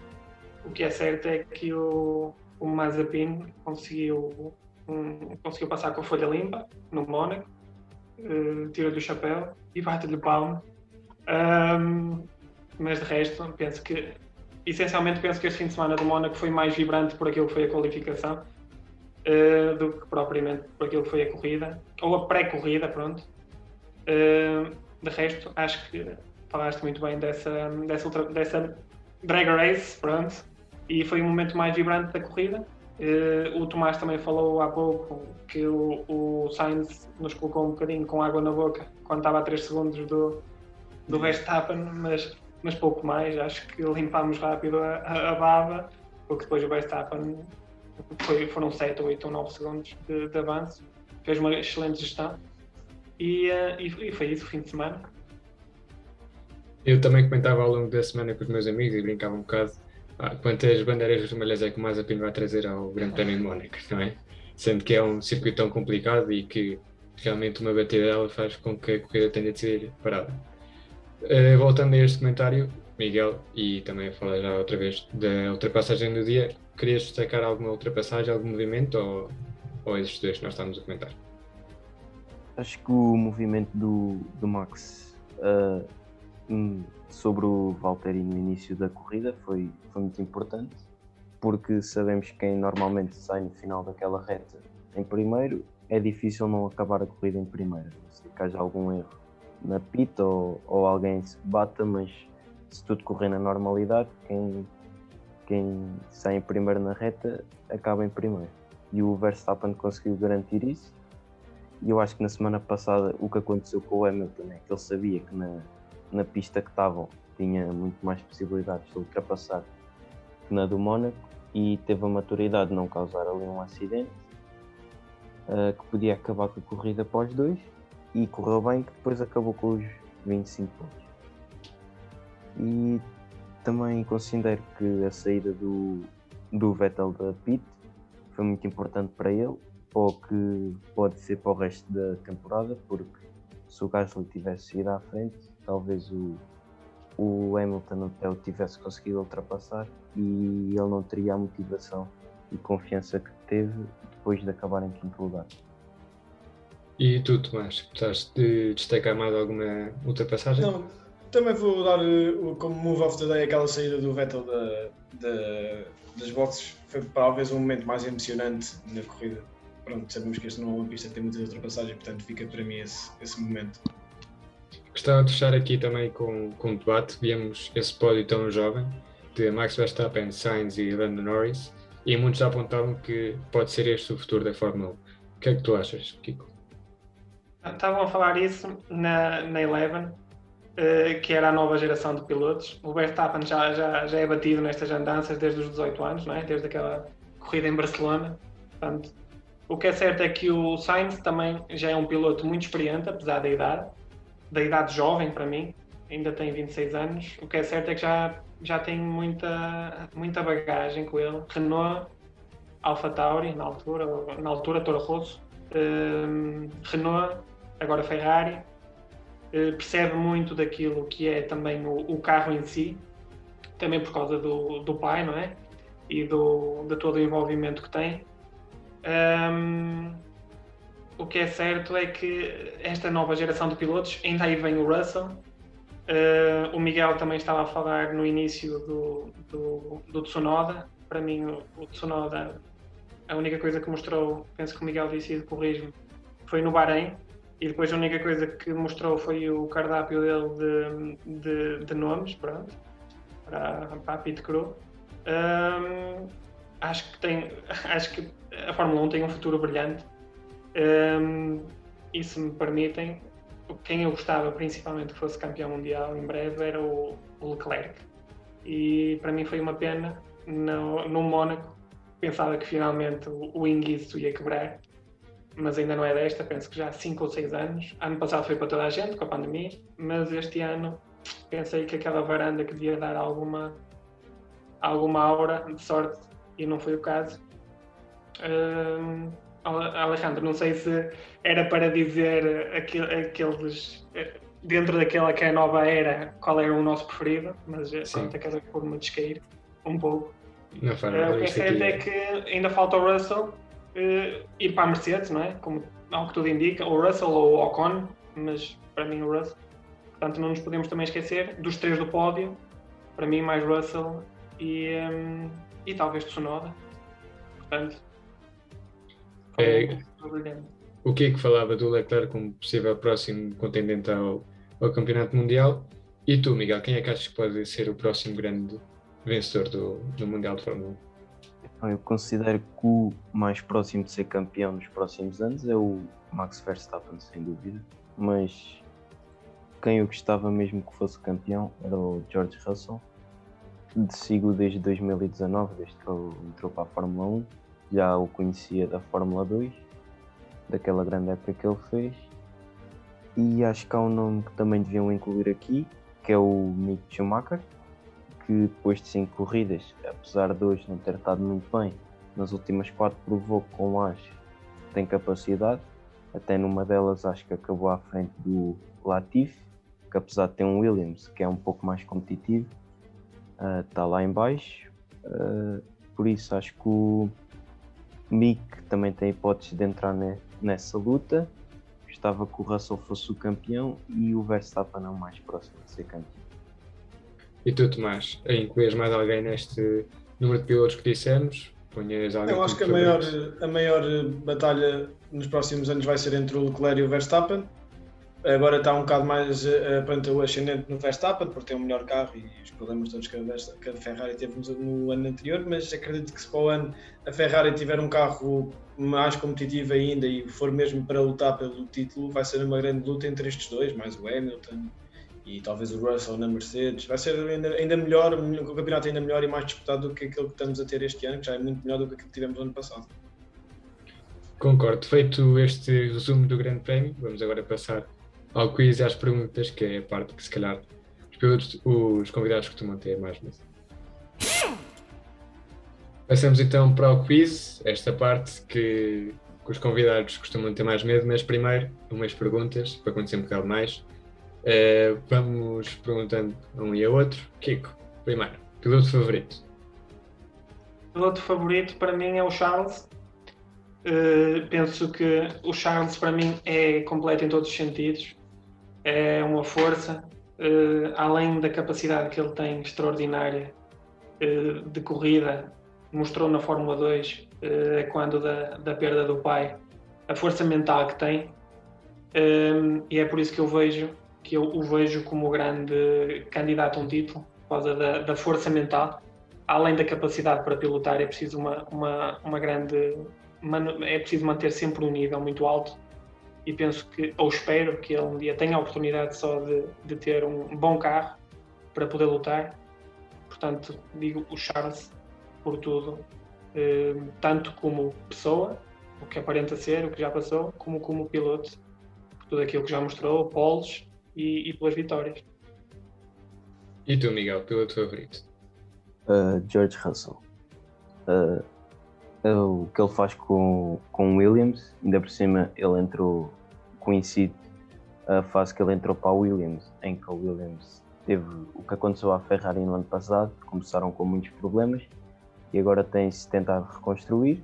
O que é certo é que o, o Mazepin conseguiu, um, conseguiu passar com a folha limpa no Mónaco uh, tira-lhe o chapéu e bate-lhe palma. Um, mas de resto, penso que, essencialmente, penso que este fim de semana do Mónaco foi mais vibrante por aquilo que foi a qualificação uh, do que propriamente por aquilo que foi a corrida, ou a pré-corrida, pronto. Uh, de resto, acho que falaste muito bem dessa, dessa, dessa drag race, pronto, e foi o momento mais vibrante da corrida. Uh, o Tomás também falou há pouco que o, o Sainz nos colocou um bocadinho com água na boca quando estava a 3 segundos do, do Verstappen, mas, mas pouco mais. Acho que limpámos rápido a, a, a baba, porque depois o Verstappen foi, foram 7, 8 ou 9 segundos de, de avanço. Fez uma excelente gestão. E, uh, e, e foi isso o fim de semana. Eu também comentava ao longo da semana com os meus amigos e brincava um bocado ah, quantas bandeiras vermelhas é que o Mazepin vai trazer ao Grande Prémio de Mónaco, não é? Sendo que é um circuito tão complicado e que realmente uma batida dela faz com que a corrida tenha de ser parada. Uh, voltando a este comentário, Miguel, e também falei já outra vez da ultrapassagem do dia, querias destacar alguma ultrapassagem, algum movimento ou, ou esses dois que nós estamos a comentar? Acho que o movimento do, do Max uh, sobre o Valtteri no início da corrida foi, foi muito importante, porque sabemos que quem normalmente sai no final daquela reta em primeiro, é difícil não acabar a corrida em primeiro, se haja algum erro na pita ou, ou alguém se bata, mas se tudo correr na normalidade, quem, quem sai em primeiro na reta acaba em primeiro. E o Verstappen conseguiu garantir isso. E eu acho que na semana passada o que aconteceu com o Hamilton é que ele sabia que na, na pista que estavam tinha muito mais possibilidades de ultrapassar que na do Mónaco e teve a maturidade de não causar ali um acidente uh, que podia acabar com a corrida após dois e correu bem que depois acabou com os 25 pontos. E também considero que a saída do, do Vettel da pit foi muito importante para ele, ou que pode ser para o resto da temporada, porque se o Gasly tivesse ido à frente, talvez o, o Hamilton até o tivesse conseguido ultrapassar e ele não teria a motivação e confiança que teve depois de acabar em quinto lugar. E tu, Tomás, gostaste de destacar mais alguma ultrapassagem? Não, também vou dar uh, como move of the day aquela saída do Vettel da, da, das boxes. Foi talvez um momento mais emocionante na corrida. Pronto, sabemos que este não é uma pista que tem muitas ultrapassagens, portanto fica para mim esse, esse momento. Gostava de fechar aqui também com, com um debate. Viemos esse pódio tão jovem de Max Verstappen, Sainz e Lando Norris e muitos apontavam que pode ser este o futuro da Fórmula 1. O que é que tu achas, Kiko? Estavam a falar isso na, na Eleven, uh, que era a nova geração de pilotos. O Verstappen já, já, já é batido nestas andanças desde os 18 anos, não é? desde aquela corrida em Barcelona. Portanto, o que é certo é que o Sainz também já é um piloto muito experiente, apesar da idade da idade jovem para mim, ainda tem 26 anos. O que é certo é que já, já tem muita, muita bagagem com ele. Renault, Alfa Tauri, na altura, na altura Toro Rosso, um, Renault, agora Ferrari. Uh, percebe muito daquilo que é também o, o, carro em si, também por causa do, do pai, não é? E do, de todo o envolvimento que tem. Um, o que é certo é que esta nova geração de pilotos, ainda aí vem o Russell, Uh, o Miguel também estava a falar no início do, do, do Tsunoda. Para mim, o, o, Tsunoda, a única coisa que mostrou, penso que o Miguel disse e corrijo foi no Bahrein. E depois a única coisa que mostrou foi o cardápio dele de, de, de nomes, pronto, para, para a Pit Crew. Um, acho que tem, acho que a Fórmula 1 tem um futuro brilhante. Um, e se me permitem, quem eu gostava principalmente que fosse campeão mundial em breve era o, Leclerc. E para mim foi uma pena. No, no Mónaco pensava que finalmente o, o ia quebrar, mas ainda não é desta, penso que já há 5 ou 6 anos. Ano passado foi para toda a gente, com a pandemia, mas este ano pensei que aquela varanda que devia dar alguma, alguma aura de sorte e não foi o caso. Um, Alejandro, não sei se era para dizer aqueles dentro daquela que é a nova era, qual era o nosso preferido, mas eh, Sim. acaba por me descair um pouco. Não uh, o que é certo é que ainda falta o Russell uh, ir para a Mercedes, não é? Como ao que tudo indica, o Russell ou o Ocon, mas para mim o Russell. Portanto, não nos podemos também esquecer dos três do pódio, para mim mais Russell e, um, e talvez Tsunoda. Portanto, é, o que é que falava do Leclerc como possível próximo contendente ao, ao Campeonato Mundial? E tu, Miguel, quem é que achas que pode ser o próximo grande vencedor do, do Mundial de Fórmula 1? Eu considero que o mais próximo de ser campeão nos próximos anos é o Max Verstappen, sem dúvida. Mas quem eu gostava mesmo que fosse campeão era o George Russell. Sigo desde 2019, desde que ele entrou para a Fórmula 1 já o conhecia da Fórmula 2, daquela grande época que ele fez. E acho que há um nome que também deviam incluir aqui, que é o Mick Schumacher, que depois de 5 corridas, apesar de hoje não ter estado muito bem, nas últimas 4 provou que com as tem capacidade. Até numa delas acho que acabou à frente do Latifi, que apesar de ter um Williams que é um pouco mais competitivo, uh, está lá em baixo. Uh, por isso acho que o Mick também tem hipótese de entrar ne, nessa luta. Gostava que o Russell fosse o campeão e o Verstappen não mais próximo de ser campeão. E tu, Tomás, incluís mais alguém neste número de pilotos que dissemos? Ponhas alguém Eu acho que a maior, a maior batalha nos próximos anos vai ser entre o Leclerc e o Verstappen. Agora está um bocado mais uh, o ascendente no Verstappen, porque tem um melhor carro e os problemas todos que a, Ferrari teve no, ano anterior, mas acredito que se para o ano a Ferrari tiver um carro mais competitivo ainda e for mesmo para lutar pelo título, vai ser uma grande luta entre estes dois, mais o Hamilton e talvez o Russell na Mercedes. Vai ser ainda, ainda melhor, o campeonato ainda melhor e mais disputado do que aquele que estamos a ter este ano, que já é muito melhor do que aquilo que tivemos no ano passado. Concordo. Feito este resumo do Grande Prémio, vamos agora passar ao quiz e às perguntas, que é a parte que se calhar os, pilotos, os convidados costumam ter mais medo. Passamos então para o quiz, esta parte que, os convidados costumam ter mais medo, mas primeiro umas perguntas, para conhecer um bocado mais. Uh, vamos perguntando a um e a outro. Kiko, primeiro, piloto favorito? Piloto favorito para mim é o Charles. Uh, penso que o Charles para mim é completo em todos os sentidos é uma força, uh, além da capacidade que ele tem extraordinária uh, de corrida, mostrou na Fórmula 2, uh, é quando da, da perda do pai, a força mental que tem, um, e é por isso que eu vejo que eu o vejo como grande candidato a um título, por causa da, da força mental, além da capacidade para pilotar, é preciso uma, uma, uma grande é preciso manter sempre um nível muito alto e penso que, ou espero que ele um dia tenha a oportunidade só de, de ter um bom carro para poder lutar. Portanto, digo o Charles por tudo, eh, tanto como pessoa, o que aparenta ser, o que já passou, como como piloto, por tudo aquilo que já mostrou, polos e, e pelas vitórias. E tu, Miguel, piloto favorito? Uh, George Russell. Uh, o que ele faz com, com Williams, ainda por cima ele entrou, coincide a fase que ele entrou para a Williams, em que a Williams teve o que aconteceu à Ferrari no ano passado, começaram com muitos problemas e agora tem-se tentado reconstruir,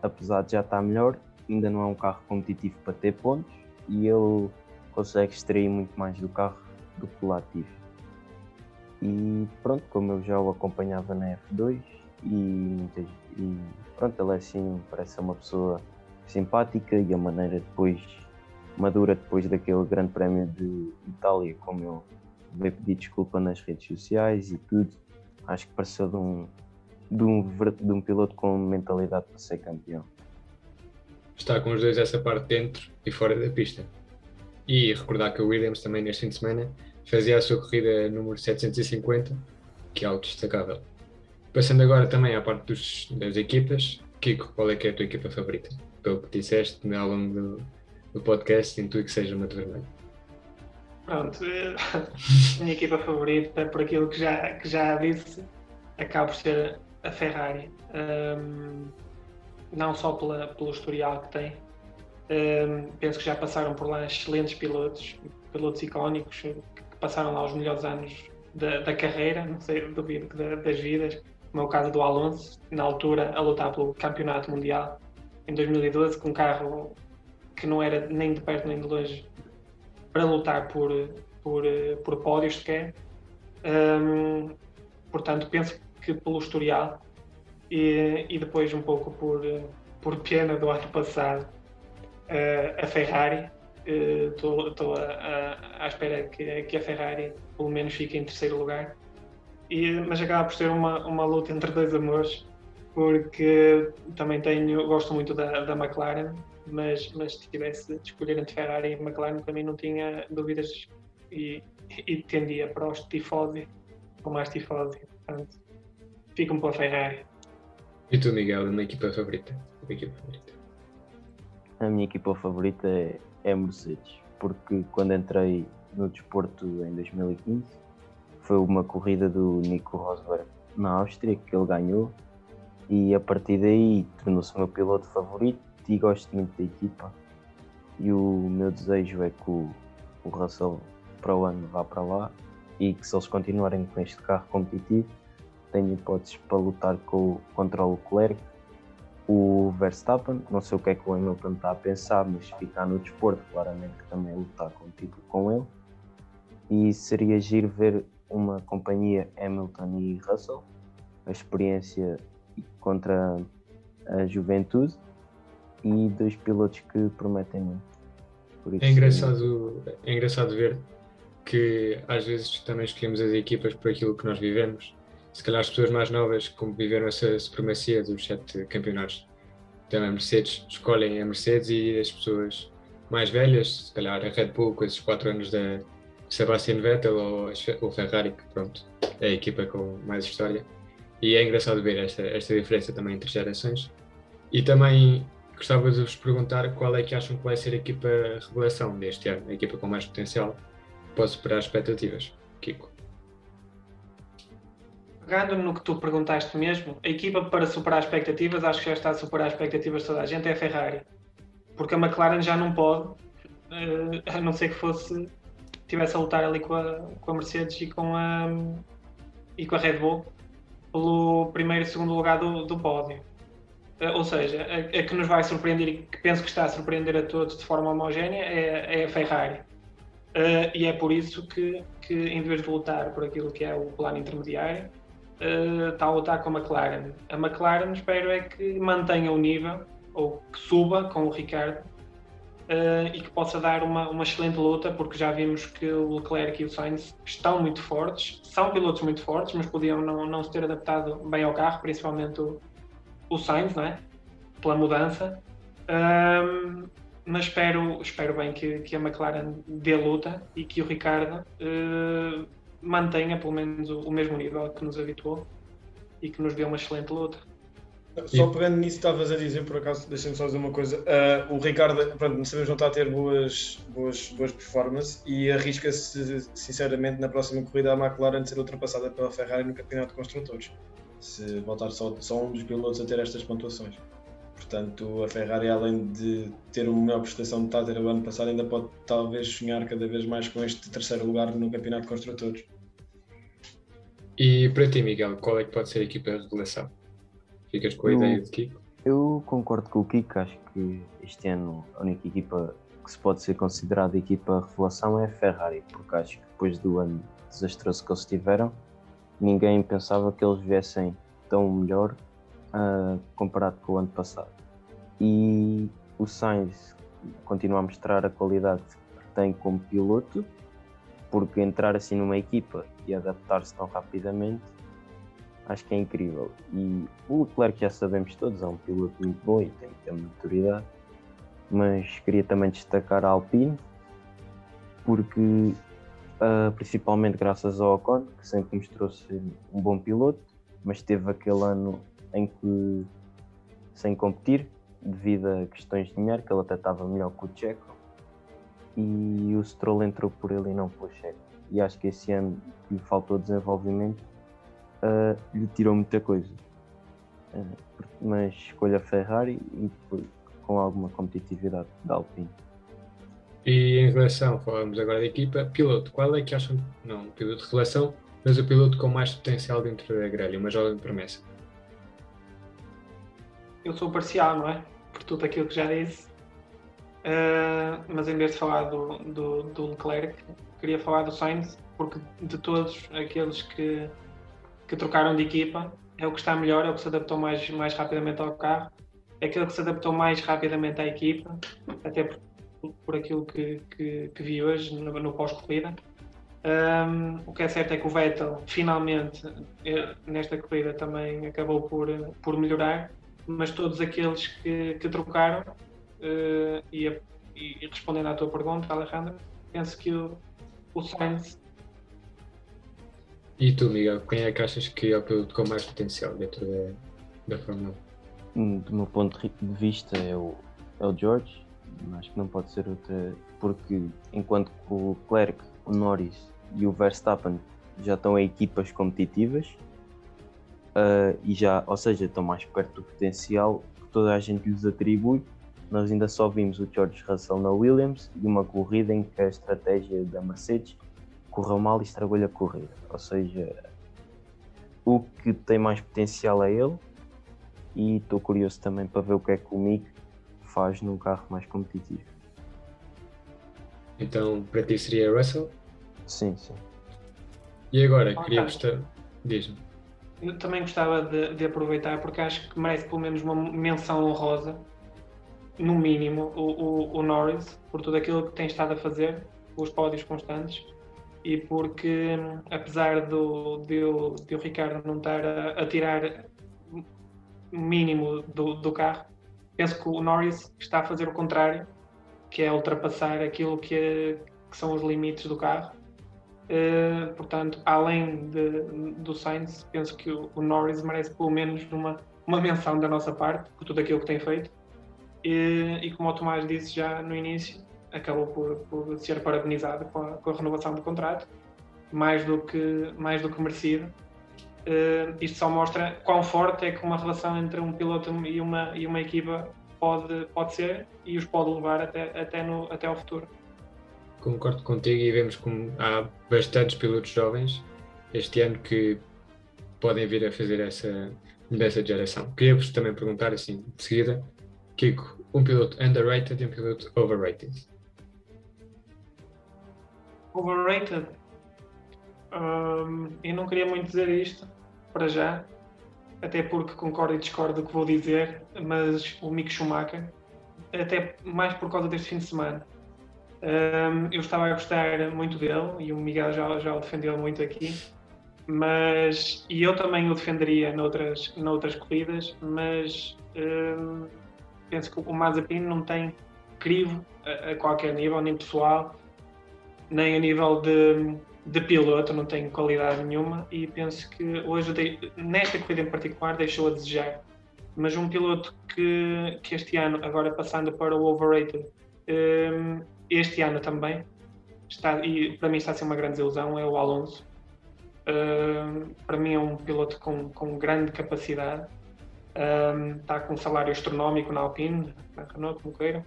apesar de já estar melhor, ainda não é um carro competitivo para ter pontos e ele consegue extrair muito mais do carro do que o Latifi. E pronto, como eu já o acompanhava na F2 e, e pronto, ele é assim, parece uma pessoa simpática e a maneira depois madura depois daquele grande prémio de Itália, como eu veio pedir desculpa nas redes sociais e tudo. Acho que pareceu de um, de um, de um piloto com mentalidade para ser campeão. Está com os dois essa parte dentro e fora da pista. E recordar que o Williams também neste fim de semana fazia a sua corrida número 750, que é algo destacável. Passando agora também à parte dos, das equipas, Kiko, qual é que é a tua equipa favorita? Pelo que disseste ao longo do, do podcast, intuito que seja uma vermelho. Pronto, a minha equipa favorita, por aquilo que já, que já disse, acaba por ser a Ferrari. Um, não só pela, pelo historial que tem, um, penso que já passaram por lá excelentes pilotos, pilotos icónicos, que passaram lá os melhores anos da, da carreira, não sei, duvido que da, das vidas, como é o caso do Alonso, na altura a lutar pelo campeonato mundial, em 2012, com um carro que não era nem de perto nem de longe para lutar por, por, por pódios sequer. Um, portanto, penso que pelo historial e, e depois um pouco por, por pena do ano passado, uh, a Ferrari. Estou uh, à espera que, que a Ferrari pelo menos fique em terceiro lugar. E, mas acaba por ser uma, uma luta entre dois amores, porque também tenho, gosto muito da, da McLaren, mas, mas se tivesse de escolher entre Ferrari e McLaren, para mim não tinha dúvidas e, e tendia para os tifosi, ou mais tifosi. Portanto, fico-me pela Ferrari. E tu, Miguel, uma equipa favorita? A equipa favorita? A minha equipa favorita é, é a Mercedes, porque quando entrei no desporto em 2015 foi uma corrida do Nico Rosberg na Áustria que ele ganhou e a partir daí tornou-se o meu piloto favorito e gosto muito da equipa. E o meu desejo é que o, o Russell para o ano vá para lá e que se eles continuarem com este carro competitivo, tenho hipóteses para lutar com, contra o Leclerc, o Verstappen, não sei o que é que o Hamilton está a pensar, mas ficar no desporto, claramente também é lutar com o título com ele. E seria giro ver uma companhia Hamilton e Russell, a experiência contra a juventude e dois pilotos que prometem muito. é, engraçado, é engraçado ver que às vezes também escolhemos as equipas por aquilo que nós vivemos. Se calhar as pessoas mais novas, como viveram essa supremacia dos sete campeonatos também Mercedes, escolhem a Mercedes e as pessoas mais velhas, se calhar a Red Bull com esses quatro anos da Sebastian Vettel ou o Ferrari, que pronto, é a equipa com mais história. E é engraçado ver esta, esta diferença também entre gerações. E também Gostava de vos perguntar qual é que acham que vai ser a equipa revelação deste ano, a equipa com mais potencial, pode superar as expectativas. Kiko. Pegando no que tu perguntaste mesmo, a equipa para superar as expectativas, acho que já está a superar as expectativas de toda a gente, é a Ferrari. Porque a McLaren já não pode, eh, a não ser que fosse, tivesse a lutar ali com a, com a Mercedes e com a, e com a Red Bull pelo primeiro e segundo lugar do, do pódio. Eh, ou seja, a, a, que nos vai surpreender e que penso que está a surpreender a todos de forma homogénea é, é a Ferrari. Uh, e é por isso que, que, em vez de lutar por aquilo que é o plano intermediário, uh, está a lutar com a McLaren. A McLaren, espero é que mantenha o nível, ou que suba com o Ricardo, uh, e que possa dar uma, uma excelente luta, porque já vimos que o Leclerc e o Sainz estão muito fortes, são pilotos muito fortes, mas podiam não, não se ter adaptado bem ao carro, principalmente o, o Sainz, não é? Pela mudança. Um, mas espero, espero bem que, que a McLaren dê luta e que o Ricardo uh, mantenha pelo menos o, o, mesmo nível que nos habituou e que nos dê uma excelente luta. Só pegando nisso estavas a dizer, por acaso, deixa-me só dizer uma coisa. Uh, o Ricardo, pronto, sabemos não está a ter boas, boas, boas performances e arrisca-se, sinceramente, na próxima corrida a McLaren ser ultrapassada pela Ferrari no Campeonato de Construtores. Se voltar só, só um dos pilotos a ter estas pontuações. Portanto, a Ferrari, além de ter uma melhor prestação de estar o ano passado, ainda pode talvez sonhar cada vez mais com este terceiro lugar no Campeonato de Construtores. E para ti, Miguel, qual é que pode ser a equipa de revelação? Ficas com a Eu- ideia de Kiko? Eu concordo com o Kiko, acho que este ano a única equipa que se pode ser considerada equipa revelação é a Ferrari, porque acho que depois do ano desastroso que eles tiveram, ninguém pensava que eles viessem tão melhor ah, comparado com o ano passado. E o Sainz continua a mostrar a qualidade que tem como piloto, porque entrar assim numa equipa e adaptar-se tão rapidamente acho que é incrível. E o Leclerc já sabemos todos, é um piloto muito bom e tem muita maturidade, mas queria também destacar a Alpine, porque ah, principalmente graças ao Ocon, que sempre mostrou ser um bom piloto, mas teve aquele ano em que sem competir, devido a questões de dinheiro, que ele até estava melhor que o Checo, e o Stroll entrou por ele e não pelo Checo. E acho que esse ano lhe faltou desenvolvimento uh, lhe tirou muita coisa. Uh, mas escolha Ferrari e depois com alguma competitividade da Alpine. E em relação, falamos agora da equipa, piloto, qual é que acham, não, piloto de revelação, mas o piloto com mais potencial dentro da grelha, uma jovem promessa? eu sou parcial, não é? Por tudo aquilo que já disse. Ah, mas em vez de falar do, do, do Leclerc, queria falar do Sainz, porque de todos aqueles que, que trocaram de equipa, é o que está melhor, é o que se adaptou mais, mais rapidamente ao carro, é aquele que se adaptou mais rapidamente à equipa, até por, por aquilo que, que, que vi hoje no, no pós-corrida. Um, o que é certo é que o Vettel finalmente eh, nesta corrida também acabou por, por melhorar, mas todos aqueles que, que trocaram, eh, e, a- e respondendo à tua pergunta, Alejandro, penso que o, o Sainz E tu, Miguel, quem é que achas que é o piloto com mais potencial dentro da, da Fórmula 1? Hum, Do meu ponto de vista é o, é o George, acho que não pode ser outra, porque enquanto que o Leclerc, o Norris e o Verstappen já estão em equipas competitivas, ah, e já, ou seja, estão mais perto do potencial que toda a gente lhes atribui. Nós ainda só vimos o George Russell na Williams e uma corrida em que a estratégia da Mercedes correu mal e estragou-lhe a corrida. Ou seja, o que tem mais potencial é ele e estou curioso também para ver o que é que o Mick faz num carro mais competitivo. Então, para ti seria Russell? Sim, sim. E agora, Ok. queria gostar, diz-me. Eu também gostava de, de aproveitar porque acho que merece pelo menos uma menção honrosa, no mínimo, o, o, o Norris, por tudo aquilo que tem estado a fazer, os pódios constantes, e porque, apesar do, de, o, de o Ricardo não estar a, a tirar o mínimo do, do carro, penso que o Norris está a fazer o contrário, que é ultrapassar aquilo que, é- que são os limites do carro. Uh, portanto, além de, do Sainz, penso que o, o Norris merece pelo menos uma, uma menção da nossa parte por tudo aquilo que tem feito. E, e como o Tomás disse já no início, acabou por, por ser parabenizado com a, com a renovação do contrato, mais do que, mais do que merecido. Uh, isto só mostra quão forte é que uma relação entre um piloto e uma, e uma equipa pode, pode ser e os pode levar até, até, no, até ao futuro. Concordo contigo e vemos como há bastantes pilotos jovens este ano que podem vir a fazer essa mudança de geração. Queria-vos também perguntar assim, de seguida, Kiko, um piloto underrated e um piloto overrated. Overrated. Hum, eu não queria muito dizer isto para já, até porque concordo e discordo do que vou dizer, mas o Mick Schumacher, até mais por causa deste fim de semana. Hum, eu estava a gostar muito dele e o Miguel já, já o defendeu muito aqui, mas e eu também o defenderia noutras, noutras corridas, mas hum, penso que o Mazepin não tem crivo a, a qualquer nível, nem pessoal, nem a nível de, de piloto, não tem qualidade nenhuma e penso que hoje, nesta corrida em particular, deixou a desejar. mas um piloto que, que este ano, agora passando para o overrated, um, este ano também, está, e para mim está a ser uma grande desilusão, é o Alonso. Um, para mim é um piloto com, com grande capacidade, um, está com um salário astronómico na Alpine, na Renault, como queiram.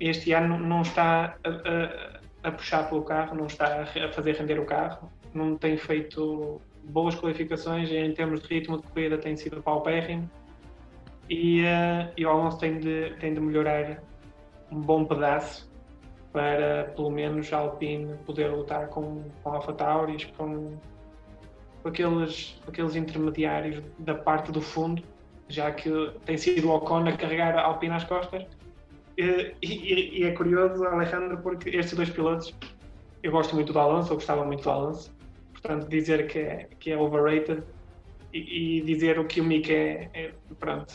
Este ano não está a, a, puxar pelo carro, não está a fazer render o carro, não tem feito boas qualificações em termos de ritmo de corrida, tem sido paupérrimo e, uh, e o Alonso tem de, tem de melhorar um bom pedaço para pelo menos a Alpine poder lutar com, com Alpha Tauris, com, com, aqueles, aqueles intermediários da parte do fundo, já que tem sido o Ocon a carregar a Alpine às costas. E, e, e, é curioso, Alejandro, porque estes dois pilotos, eu gosto muito do Alonso, eu gostava muito do Alonso, portanto, dizer que é, que é overrated e, e dizer o que o Mick é, é, pronto,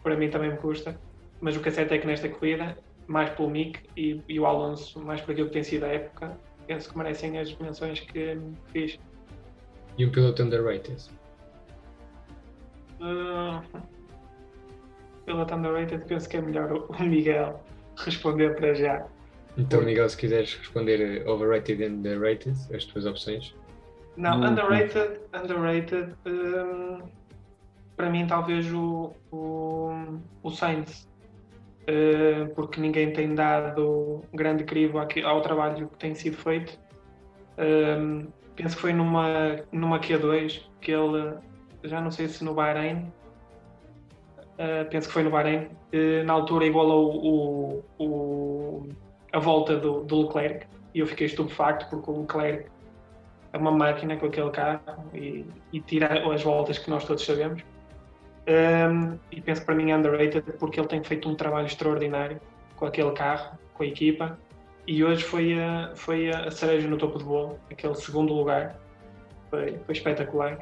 para mim também me custa, mas o que é certo é que nesta corrida mais pelo Mick e, o Alonso, mais por aquilo que tem sido a época, penso que merecem as menções que fiz. E um piloto underrated? Uh, piloto underrated, penso que é melhor o Miguel responder para já. Então, Miguel, se quiseres responder overrated e underrated, as tuas opções. Não, underrated, underrated, um, para mim talvez o, o, o Sainz eh, porque ninguém tem dado grande crivo ao trabalho que tem sido feito. Ehm, penso que foi numa, numa Q2 que ele, já não sei se no Bahrein, eh, penso que foi no Bahrein, na altura igualou o, o, a volta do, do Leclerc e eu fiquei estupefacto porque o Leclerc é uma máquina com aquele carro e, e tira as voltas que nós todos sabemos. Um, e penso que para mim é underrated porque ele tem feito um trabalho extraordinário com aquele carro, com a equipa. E hoje foi a, foi a cereja no topo do bolo, aquele segundo lugar. Foi, foi espetacular.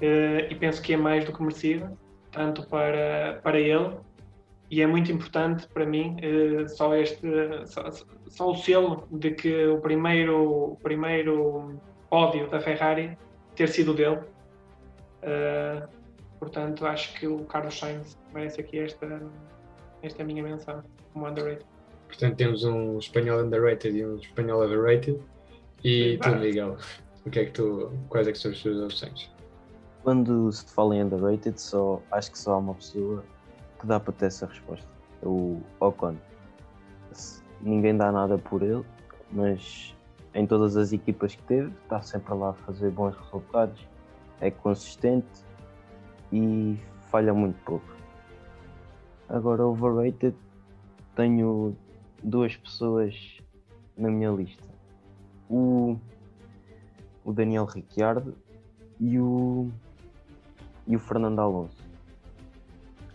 Uh, e penso que é mais do que merecido, tanto para, para ele, e é muito importante para mim uh, só, este, só, só, o selo de que o primeiro, o primeiro pódio da Ferrari ter sido dele. Uh, Portanto, acho que o Carlos Sainz merece aqui esta, esta minha menção como underrated. Portanto, temos um espanhol underrated e um espanhol overrated. E tu, Miguel, o que é que tu, quais é que são as tuas opções? Quando se fala em underrated, só, acho que só há uma pessoa que dá para ter essa resposta. É o Ocon. Ninguém dá nada por ele, mas em todas as equipas que teve, está sempre lá a fazer bons resultados, é consistente e falha muito pouco. Agora, overrated, tenho duas pessoas na minha lista: o, o Daniel Ricciardo e o, e o Fernando Alonso.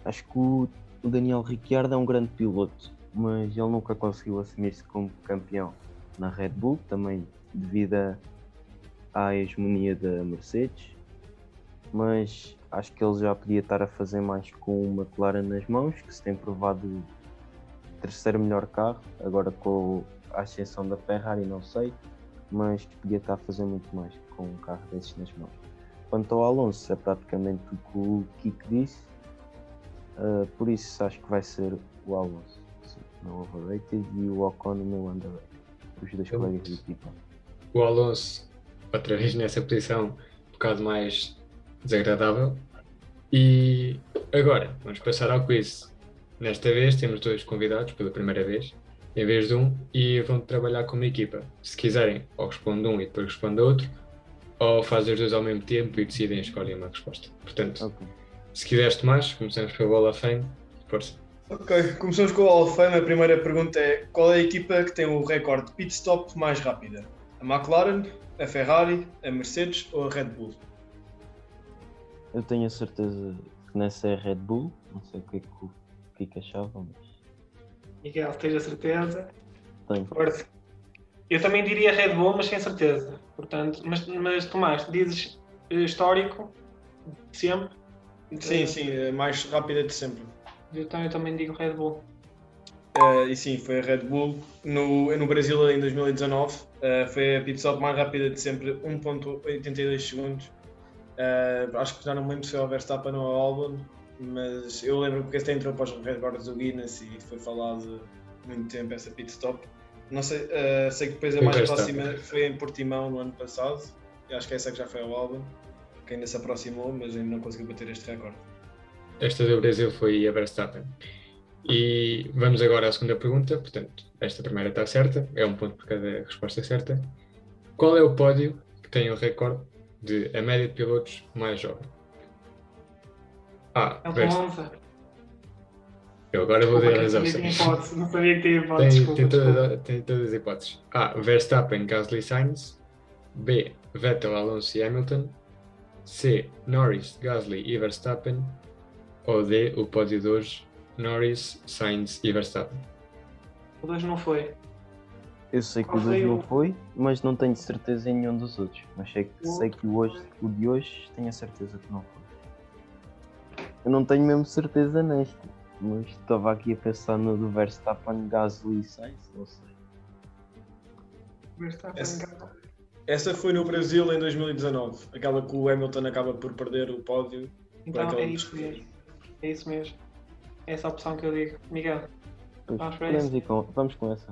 Acho que o, o Daniel Ricciardo é um grande piloto, mas ele nunca conseguiu assumir-se como campeão na Red Bull, também devido à hegemonia da Mercedes. Mas acho que ele já podia estar a fazer mais com uma McLaren nas mãos, que se tem provado o terceiro melhor carro, agora com a ascensão da Ferrari não sei, mas podia estar a fazer muito mais com um carro desses nas mãos. Quanto ao Alonso, é praticamente o que o Kiko disse, uh, por isso acho que vai ser o Alonso, no overrated, e o Ocon no meu underrated, os dois colegas de equipa. O Alonso, outra vez nessa posição, um bocado mais desagradável. E agora, vamos passar ao quiz. Nesta vez temos dois convidados pela primeira vez, em vez de um, e vão trabalhar como equipa. Se quiserem, ou responde um e depois responde outro, ou fazem os dois ao mesmo tempo e decidem escolher uma resposta. Portanto, okay. se quiseres, Tomás, começamos pelo Hall of Fame. Força. Ok, começamos com o Hall of Fame. A primeira pergunta é: qual é a equipa que tem o recorde de pit stop mais rápida? A McLaren, a Ferrari, a Mercedes ou a Red Bull? Eu tenho a certeza que nessa é Red Bull, não sei o que é que o Kiko achava, mas. Miguel, tens a certeza? Tenho. Força. Eu também diria Red Bull, mas sem certeza. Portanto, mas, mas Tomás, dizes eh, histórico sempre? Sim, sim, a mais rápida de sempre. Então eu também digo Red Bull. Uh, e sim, foi a Red Bull no, no Brasil em 2019. Uh, eh, foi a pit stop mais rápida de sempre, 1.82 segundos. Uh, acho que já não me lembro se foi o Verstappen ou o Albon. mas eu lembro porque até entrou para os recordes do Guinness e foi falado muito tempo essa pit stop. Não sei, uh, sei que depois a mais próxima foi em Portimão no ano passado. Eu acho que essa que já foi ao álbum, que ainda se aproximou, mas ainda não conseguiu bater este recorde. Esta do Brasil foi a Verstappen. E vamos agora à segunda pergunta. Portanto, esta primeira está certa, é um ponto por cada resposta certa. Qual é o pódio que tem o recorde de a média de pilotos mais jovem? A. É o Verstappen. Eu agora vou dar as Não sabia que tinha opções. hipótese, Não sabia que tinha hipótese. Tem, desculpa, tem, desculpa. toda- tem todas as hipóteses. A. Verstappen, Gasly, Sainz. B. Vettel, Alonso e Hamilton. C. Norris, Gasly e Verstappen. Ou D. O pódio de hoje, Norris, Sainz e Verstappen. O 2 não foi. Eu sei que Qual o 2 foi não foi, mas não tenho certeza em nenhum dos outros. Mas sei que, O sei que hoje, o de hoje tenho a certeza que não foi. Eu não tenho mesmo certeza neste, mas estava aqui a pensar no do Verstappen, Gasly e Sainz, não sei. Verstappen ganhou. Essa foi no Brasil em 2019, aquela que o Hamilton acaba por perder o pódio. Então é isso mesmo. É isso mesmo. É essa a opção que eu digo. Miguel, Pois, Vamos isso? ir com, vamos com essa.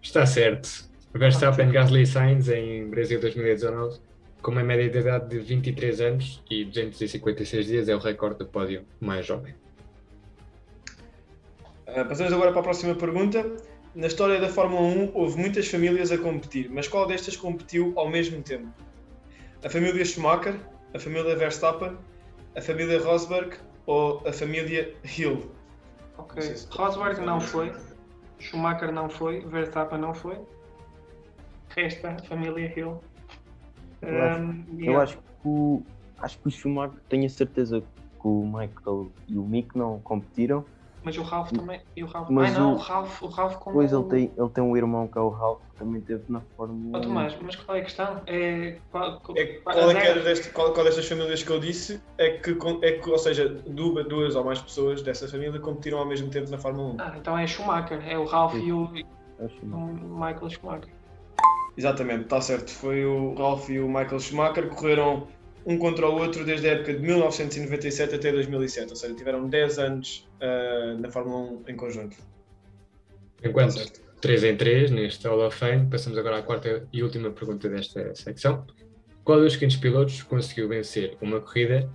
Está certo. Verstappen, Gasly e Sainz em Brasil 2019, com uma média de idade de 23 anos e 256 dias, é o recorde do pódio mais jovem. Ah, passamos agora para a próxima pergunta. Na história da Fórmula 1 houve muitas famílias a competir, mas qual destas competiu ao mesmo tempo? A família Schumacher, a família Verstappen, a família Rosberg ou a família Hill? ok. Se- Rosberg não foi. Schumacher não foi. Verstappen não foi. Resta a família Hill. Eu acho- Eu acho que o, acho que o Schumacher, tenho a certeza que o Michael e o Mick não competiram, Mas o Ralph também. E o Ralph. Mas Ai não, o- o Ralph, o Ralph com Pois ele tem, ele tem um irmão que é o Ralph, que também teve na Fórmula Oh, 1. Tomás, mas qual é a questão? É. Qual, qual, É, qual- é que deste- qual- qual destas famílias que eu disse é que, é que ou seja, duas, duas ou mais pessoas dessa família competiram ao mesmo tempo na Fórmula 1. Ah, então é Schumacher. É o Ralph Sim. e o, É o Schumacher. o Michael Schumacher. Exatamente, está certo. Foi o Ralph e o Michael Schumacher que correram um contra o outro desde a época de 1997 até 2007, ou seja, tiveram 10 anos ah, na Fórmula 1 em conjunto. Enquanto Tá certo. 3 em 3 neste Hall of Fame, passamos agora à quarta e última pergunta desta secção. Qual dos seguintes pilotos conseguiu vencer uma corrida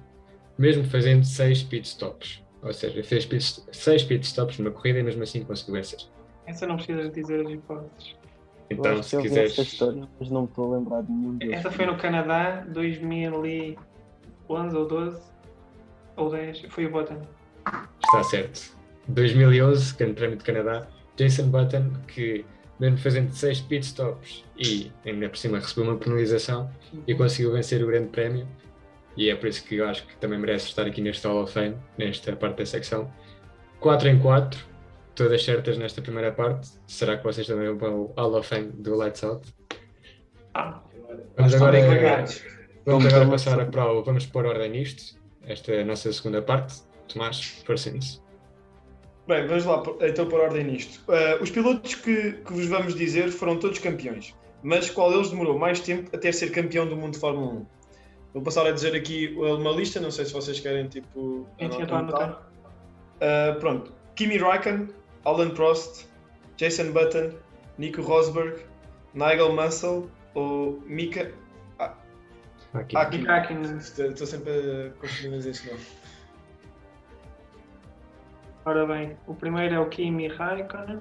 mesmo fazendo 6 pit stops? Ou seja, fez 6 pit stops numa corrida e mesmo assim conseguiu vencer. Essa não precisas dizer as hipóteses. Então, se eu vi quiseres. essa história, mas não estou a lembrar de nenhum deles. Essa foi no Canadá, 2011 ou 12 ou 10. Foi o Button. Está certo. 2011, Grande Prémio de Canadá, Jason Button, que mesmo fazendo 6 pit stops e ainda por cima recebeu uma penalização e conseguiu vencer o Grande Prémio. E é por isso que eu acho que também merece estar aqui neste Hall of Fame, nesta parte da secção. 4 em 4, todas certas nesta primeira parte. Será que vocês também vão para o Hall of Fame do Lights Out? Ah, Vamos Estão agora, bem carregados. vamos Vamos agora passar uma- a prova, vamos pôr ordem nisto. Esta é a nossa segunda parte. Tomás, força nisso. Bem, vamos lá então por ordem nisto. Ah, os pilotos que, que vos vamos dizer foram todos campeões, mas qual deles demorou mais tempo até ser campeão do mundo de Fórmula 1? Vou passar a dizer aqui uma lista, não sei se vocês querem tipo. Anotar. estou a anotar. Ah, pronto. Kimi Raikkonen, Alan Prost, Jason Button, Nico Rosberg, Nigel Mansell ou Mika Aqui. Hakkinen. Mika Hakkinen. Estou sempre a confundir este nome. Ora bem, o primeiro é o Kimi Raikkonen.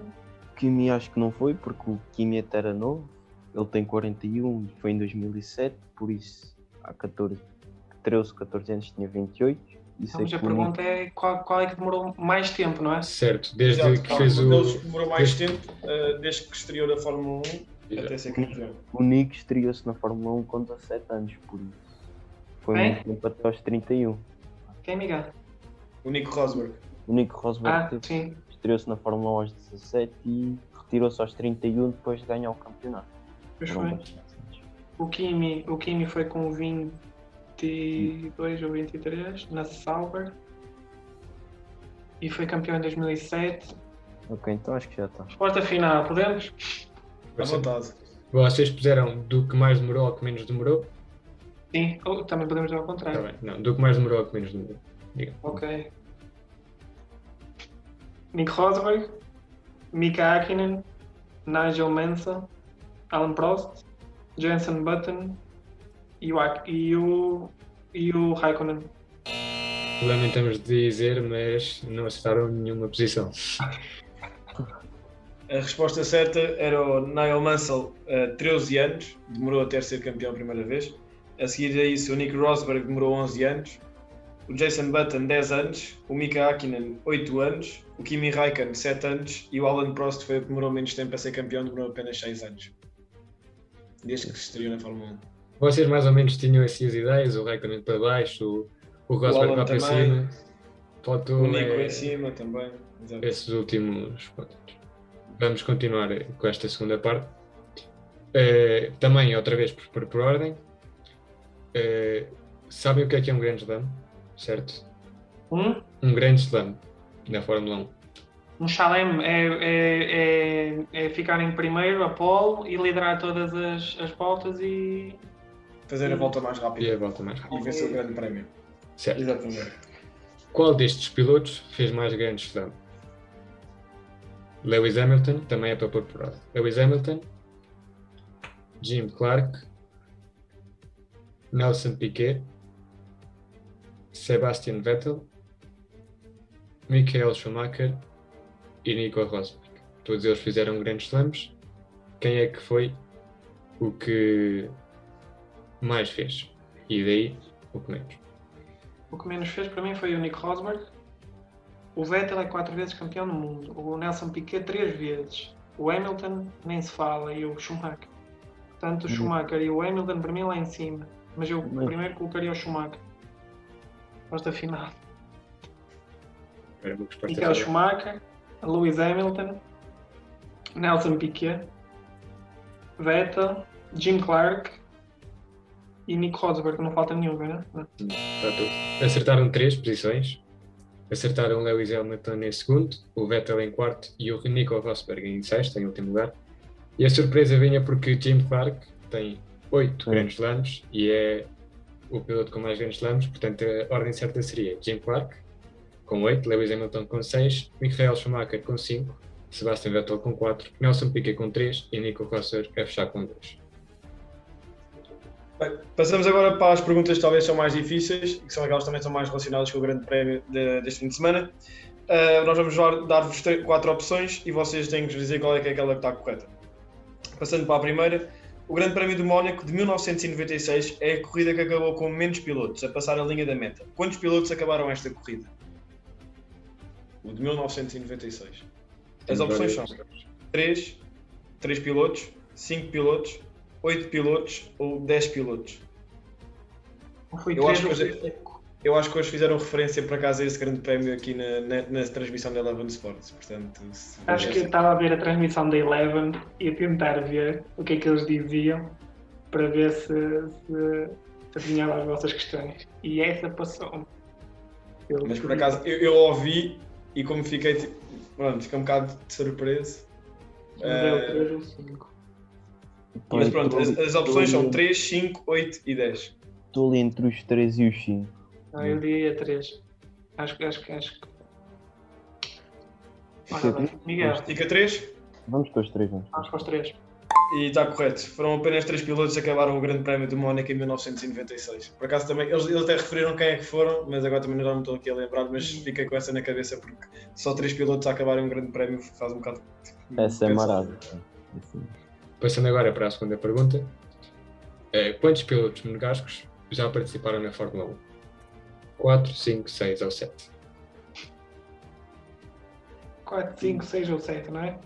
Kimi acho que não foi, porque o Kimi até era novo. Ele tem 41 e foi em 2007, por isso há 14, 13, 14 anos tinha 28. E sei Mas a que o pergunta é qual, qual é que demorou mais tempo, não é? Certo, desde Exato, que fez um o. deles demorou mais tempo, ah, desde que estreou na Fórmula 1 até ser campeão. O Nick estreou-se na Fórmula 1 com 17 anos, por isso. Foi Quem? muito tempo até aos 31. Quem, Miguel? O Nico Rosberg. O Nico Rosberg Ah, teve- sim. estreou-se na Fórmula 1 aos 17 e retirou-se aos 31 depois de ganhar o campeonato. Pois foi. O Kimi, o Kimi foi com 22 ou 23 na Sauber. E foi campeão em 2007. Ok, então acho que já está. Resposta final, podemos? À vontade. Vocês puseram do que mais demorou ao que menos demorou? Sim, ou também podemos dar ao Tá contrário. bem. Não, do que mais demorou ao que menos demorou. Diga. Ok. Nick Rosberg, Mika Hakkinen, Nigel Mansell, Alan Prost, Jensen Button e o, e o, e o Raikkonen. Lamentamos dizer, mas não acertaram nenhuma posição. A resposta certa era o Niall Mansell, uh, 13 anos, demorou até ser campeão a primeira vez. A seguir a isso, o Nick Rosberg demorou 11 anos. O Jason Button, 10 anos. O Mika Hakkinen, 8 anos. O Kimi Raikkonen, 7 anos. E o Alan Prost foi o que demorou menos tempo a ser campeão, demorou apenas 6 anos. Desde que se estreou na Fórmula 1. Vocês mais ou menos tinham assim as ideias, o Raikkonen para baixo, o, o Rosberg lá para também. cima. O Nico é, em cima também. Exato. esses últimos pontos. Vamos continuar com esta segunda parte. Eh, também, outra vez, por, por, por ordem. Eh, sabem o que é que é um grande slam? Certo? Um, Um grande slam na Fórmula 1. um Shalem é, é, é, é ficar em primeiro, a pole, e liderar todas as, as voltas e. Fazer a volta mais E rápida a volta mais rápida. e vencer o grande prémio. Certo. Exatamente. Qual destes pilotos fez mais grandes slam? Lewis Hamilton, também é para pôr por ordem. Lewis Hamilton, Jim Clark, Nelson Piquet, Sebastian Vettel, Michael Schumacher e Nico Rosberg. Todos eles fizeram grandes slams. Quem é que foi o que mais fez? E daí o que menos? O que menos fez para mim foi o Nick Rosberg. O Vettel é quatro vezes campeão do mundo. O Nelson Piquet três vezes. O Hamilton nem se fala e o Schumacher. Portanto, o Uhum. Schumacher e o Hamilton para mim lá em cima. Mas eu Mas- primeiro colocaria o Schumacher. Final. Uma resposta Michael errada. Schumacher, Lewis Hamilton, Nelson Piquet, Vettel, Jim Clark e Nick Rosberg. Não falta nenhum, né? Não. Está tudo. Acertaram três posições. Acertaram Lewis Hamilton em segundo, o Vettel em quarto e o Nico Rosberg em sexto, em último lugar. E a surpresa vinha porque Jim Clark tem oito Sim. grandes slams e é o piloto com mais grandes slams, portanto a ordem certa seria Jim Clark com oito, Lewis Hamilton com seis, Michael Schumacher com cinco, Sebastian Vettel com quatro, Nelson Piquet com três e Nico Rosberg a fechar com dois. Bem, passamos agora para as perguntas que talvez são mais difíceis e que são aquelas que também são mais relacionadas com o grande prémio de- deste fim de semana. Ah, nós vamos dar- dar-vos quatro opções e vocês têm que nos dizer qual é que é aquela que está correta. Passando para a primeira, o Grande Prémio de Mónaco de 1996 é a corrida que acabou com menos pilotos a passar a linha da meta. Quantos pilotos acabaram esta corrida? O de 1996. As opções são 3, 3 pilotos, 5 pilotos, 8 pilotos ou 10 pilotos. Foi Eu acho hoje-. Eu acho que hoje fizeram referência por acaso a esse grande prémio aqui na, na, na transmissão da Eleven Sports. Portanto, Acho que eu estava a ver a transmissão da Eleven e a tentar ver o que é que eles diziam para ver se, se, se adivinhava as vossas questões. E essa passou. Eu Mas por acaso eu, eu ouvi e como fiquei tipo, pronto, fiquei um bocado de surpreso. Deu eh, 3 ou 5. Mas pronto, as, as opções são Estou 3, 5, 8 e 10. ali entre os 3 e os 5. Não, eu diria 3. Acho que. Acho que. Acho que... Ora? Miguel, Fica 3 Vamos com os 3, vamos. vamos para os 3. e está correto. Foram apenas 3 pilotos que acabaram o grande prémio de Mónaco em 1996. Por acaso também, eles, eles até referiram quem é que foram, mas agora também não me estou aqui a lembrar, mas fiquei com essa na cabeça porque só 3 pilotos a acabarem um grande prémio faz um bocado. Essa é pensar. Passando agora para a segunda pergunta. Eh, quantos pilotos monegascos já participaram na Fórmula 1? 4, 5, 6 ou 7? 4, 5, 6 ou 7, não é?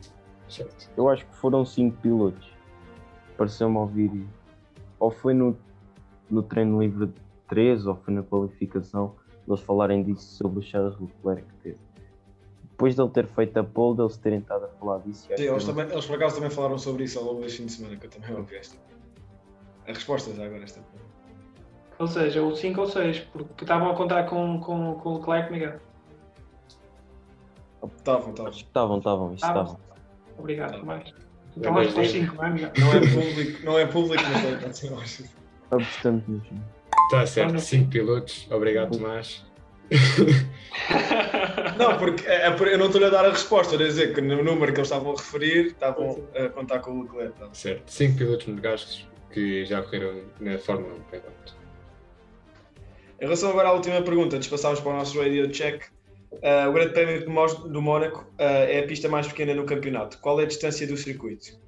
Certo. Eu acho que foram 5 pilotos. Pareceu-me ouvir. Ou foi no, no treino livre 3 ou foi na qualificação eles falarem disso sobre o Charles Leclerc que teve. Depois dele ter feito a pole, deles terem estado a falar disso. e Sim, eles, não- também, eles por acaso também falaram sobre isso ao longo deste fim de semana, que eu também ouvi esta. A resposta já agora esta. Ou seja, o 5 ou 6, porque estavam a contar com, com, com o Leclerc, Miguel. Estavam, estavam. Estavam, estavam, isso Estavam. Obrigado, Tá. mais. Então vamos para os 5, não é, Miguel? Não é público, não é público, mas pode- pode ser. Está certo, no 5 pilotos. Obrigado, Tomás. Não, porque é, é eu não estou-lhe a dar a resposta, eu a dizer que no número que eles estavam a referir, estavam a contar com o Leclerc. tá? Certo. Cinco pilotos monegascos que já correram na Fórmula 1. portanto. Em relação agora à última pergunta, despassámos para o nosso radio check. Ah, o Grande Prémio do Mónaco ah, é a pista mais pequena no campeonato. Qual é a distância do circuito?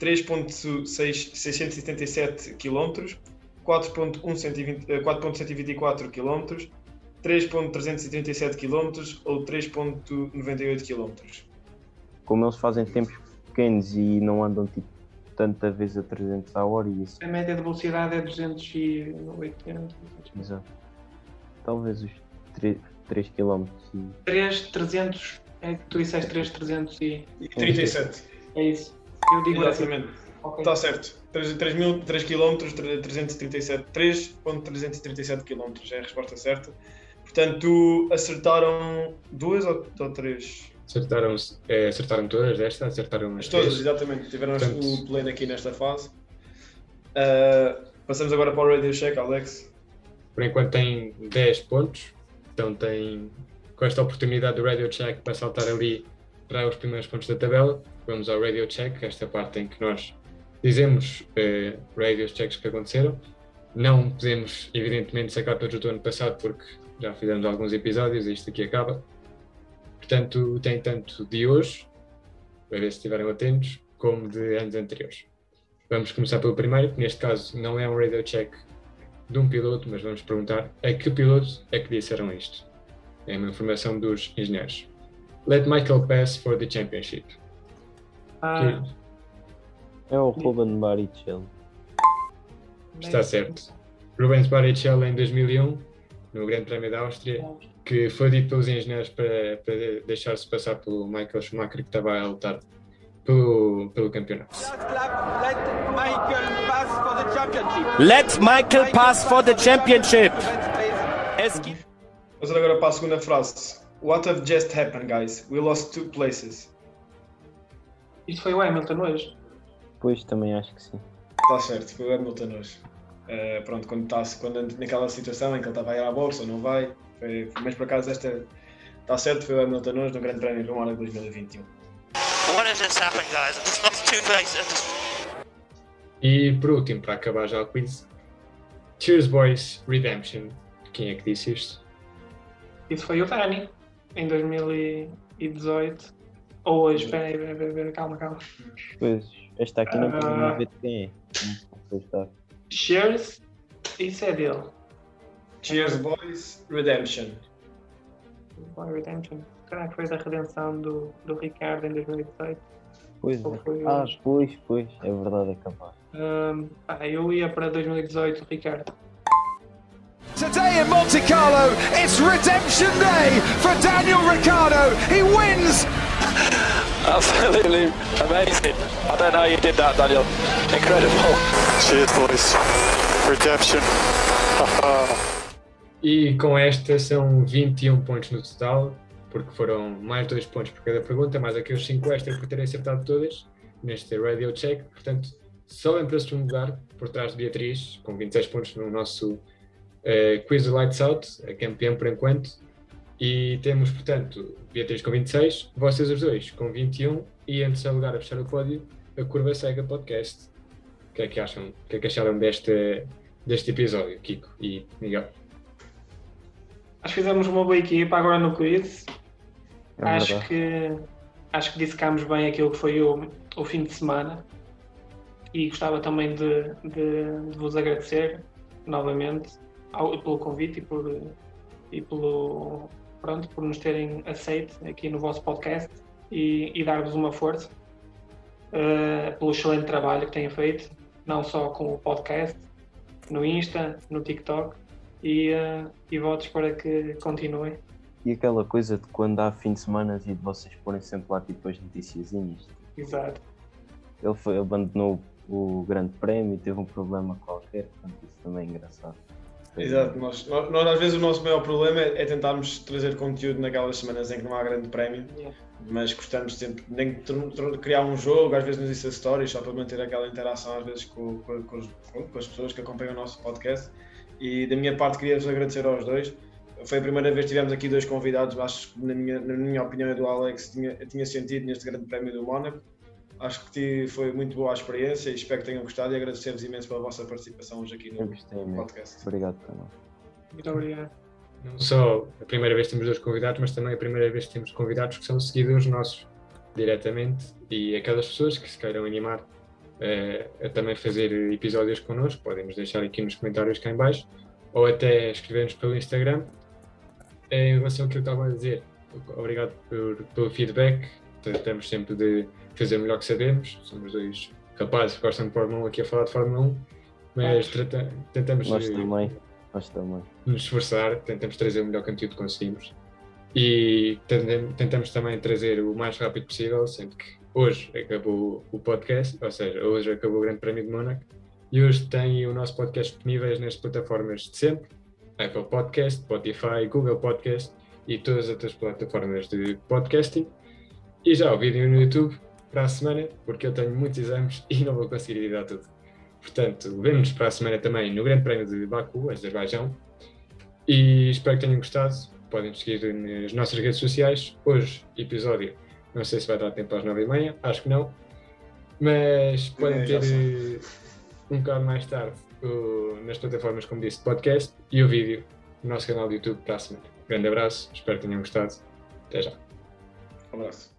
3.677 km, 4.120 eh, 4.124 km, 3.337 km ou 3.98 km? Como eles fazem tempos pequenos e não andam tipo tanta vez a 300 a hora e isso. A média de velocidade é 280. Exato. Talvez os 3, 3 km e 3, 300. É que tu disseste 3, 300 e. E 37. É isso. Eu digo assim. Exatamente. Ok. Está certo. 3, 3, mil, 3 km, 337, 3.337 km é a resposta certa. Portanto, acertaram duas ou, ou três? Acertaram, eh, acertaram todas desta, acertaram As as todas, três. exatamente. Tiveram Portanto- o pleno aqui nesta fase. Ah, passamos agora para o Radio Check, Alex. Por enquanto tem 10 pontos, então tem com esta oportunidade do Radio Check para saltar ali para os primeiros pontos da tabela. Vamos ao Radio Check, esta parte em que nós dizemos eh, Radio Checks que aconteceram. Não podemos, evidentemente, sacar todos do ano passado porque já fizemos alguns episódios e isto aqui acaba. Portanto, tem tanto de hoje, para ver se estiverem atentos, como de anos anteriores. Vamos começar pelo primeiro, que neste caso não é um Radio Check de um piloto, mas vamos perguntar a que piloto é que disseram isto. É uma informação dos engenheiros. Let Michael pass for the championship. Ah, é o Ruben Barrichello. Está certo. Rubens Barrichello em 2001, no Grande Prémio da Áustria, que foi dito pelos engenheiros para, para deixar-se passar pelo Michael Schumacher, que estava a lutar pelo, pelo campeonato. Let Michael pass for the championship. Vamos agora para a segunda frase. What have just happened, guys? We lost two places. Isto foi o Hamilton hoje. Pois também acho que sim. Está certo, foi o Hamilton hoje. Eh, pronto, quando está quando, naquela situação em que ele estava a ir à boxe ou não vai, foi, mas por acaso esta está certo, foi o Hamilton hoje no Grande Prémio do Mónaco 2021. What has just happened, guys? I just lost two places. E por último, para acabar já o quiz, Cheers Boys Redemption. Quem é que disse isto? Isso foi o Dani, em 2018. Ou hoje, espera aí, calma, calma. Pois, esta aqui não Ah. podemos ver de quem é. Pois está. Isso é dele. Cheers Boys Redemption. Boy Redemption. Será que foi da redenção do, do Ricardo em 2018? Pois é. foi Ah, pois, pois. É verdade, é capaz. Hum, pá, eu ia para 2018, Ricardo. Today in Monte Carlo, it's redemption day for Daniel Ricciardo. He wins Absolutely amazing. I don't know how you did that, Daniel. Incredible. Cheers, boys. Redemption. E com esta são 21 pontos no total, porque foram mais 2 pontos por cada pergunta, mais aqueles 5 extra por terem acertado todas neste Radio Check. Portanto, sobem para o segundo lugar, por trás de Beatriz, com 26 pontos no nosso eh, Quiz do Lights Out, a campeã por enquanto. E temos, portanto, Beatriz com 26, vocês os dois com 21 e em terceiro lugar a fechar o pódio, a Curva Cega Podcast. O que é que acham? O que é que acharam deste, deste episódio, Kiko e Miguel? Acho que fizemos uma boa equipa agora no quiz. É acho verdade. que acho que dissecámos bem aquilo que foi o, o fim de semana e gostava também de, de- de vos agradecer novamente ao- pelo convite e por e pelo pronto por nos terem aceito aqui no vosso podcast e, e dar-vos uma força eh, pelo excelente trabalho que têm feito não só com o podcast no Insta no TikTok e, eh, e votos para que continuem E aquela coisa de quando há fim de semana e de vocês porem sempre lá tipo as noticiazinhas. exato Ele foi, abandonou o grande prémio, teve um problema qualquer, portanto isso também é engraçado. Exato, nós, nós, nós, às vezes o nosso maior problema é, é tentarmos trazer conteúdo naquelas semanas em que não há grande prémio, Yeah. mas gostamos sempre nem criar um jogo, às vezes nos Insta Stories, só para manter aquela interação às vezes com, com, com os- com as pessoas que acompanham o nosso podcast. E da minha parte queria-vos agradecer aos dois. foi a primeira vez que tivemos aqui dois convidados, acho que na minha, na minha opinião e do Alex tinha, tinha sentido neste grande prémio do Mónaco. Acho que foi muito boa a experiência e espero que tenham gostado e agradecer-vos imenso pela vossa participação hoje aqui no podcast. Obrigado. Muito obrigado. Não só a primeira vez que temos dois convidados, mas também a primeira vez que temos convidados que são seguidores nossos diretamente e aquelas pessoas que se queiram animar eh, a também fazer episódios connosco, podem nos deixar aqui nos comentários cá em baixo ou até escrever-nos pelo Instagram. Em relação ao que eu estava a dizer, obrigado por- pelo feedback, tratamos sempre de fazer o melhor que sabemos, somos dois rapazes que gostam de Fórmula 1 aqui a falar de Fórmula 1, mas trata- tentamos Nós também. Nós também. nos esforçar, tentamos trazer o melhor conteúdo que conseguimos e tentamos também trazer o mais rápido possível, sendo que hoje acabou o podcast, ou seja, hoje acabou o Grande Prémio de Mónaco e hoje tem o nosso podcast disponíveis nas plataformas de sempre, Apple Podcast, Spotify, Google Podcast e todas as outras plataformas de podcasting e já o vídeo no YouTube para a semana, porque eu tenho muitos exames e não vou conseguir editar tudo. Portanto, vemo-nos para a semana também no Grande Prémio de Baku, Azerbaijão, e espero que tenham gostado. Podem seguir nas nossas redes sociais. Hoje, episódio, não sei se vai dar tempo às 9h30, acho que não. Mas podem É, já ter eh, um bocado mais tarde nas plataformas, como disse, podcast e o vídeo no nosso canal do YouTube para a semana. Grande abraço, espero que tenham gostado. Até já. Um abraço.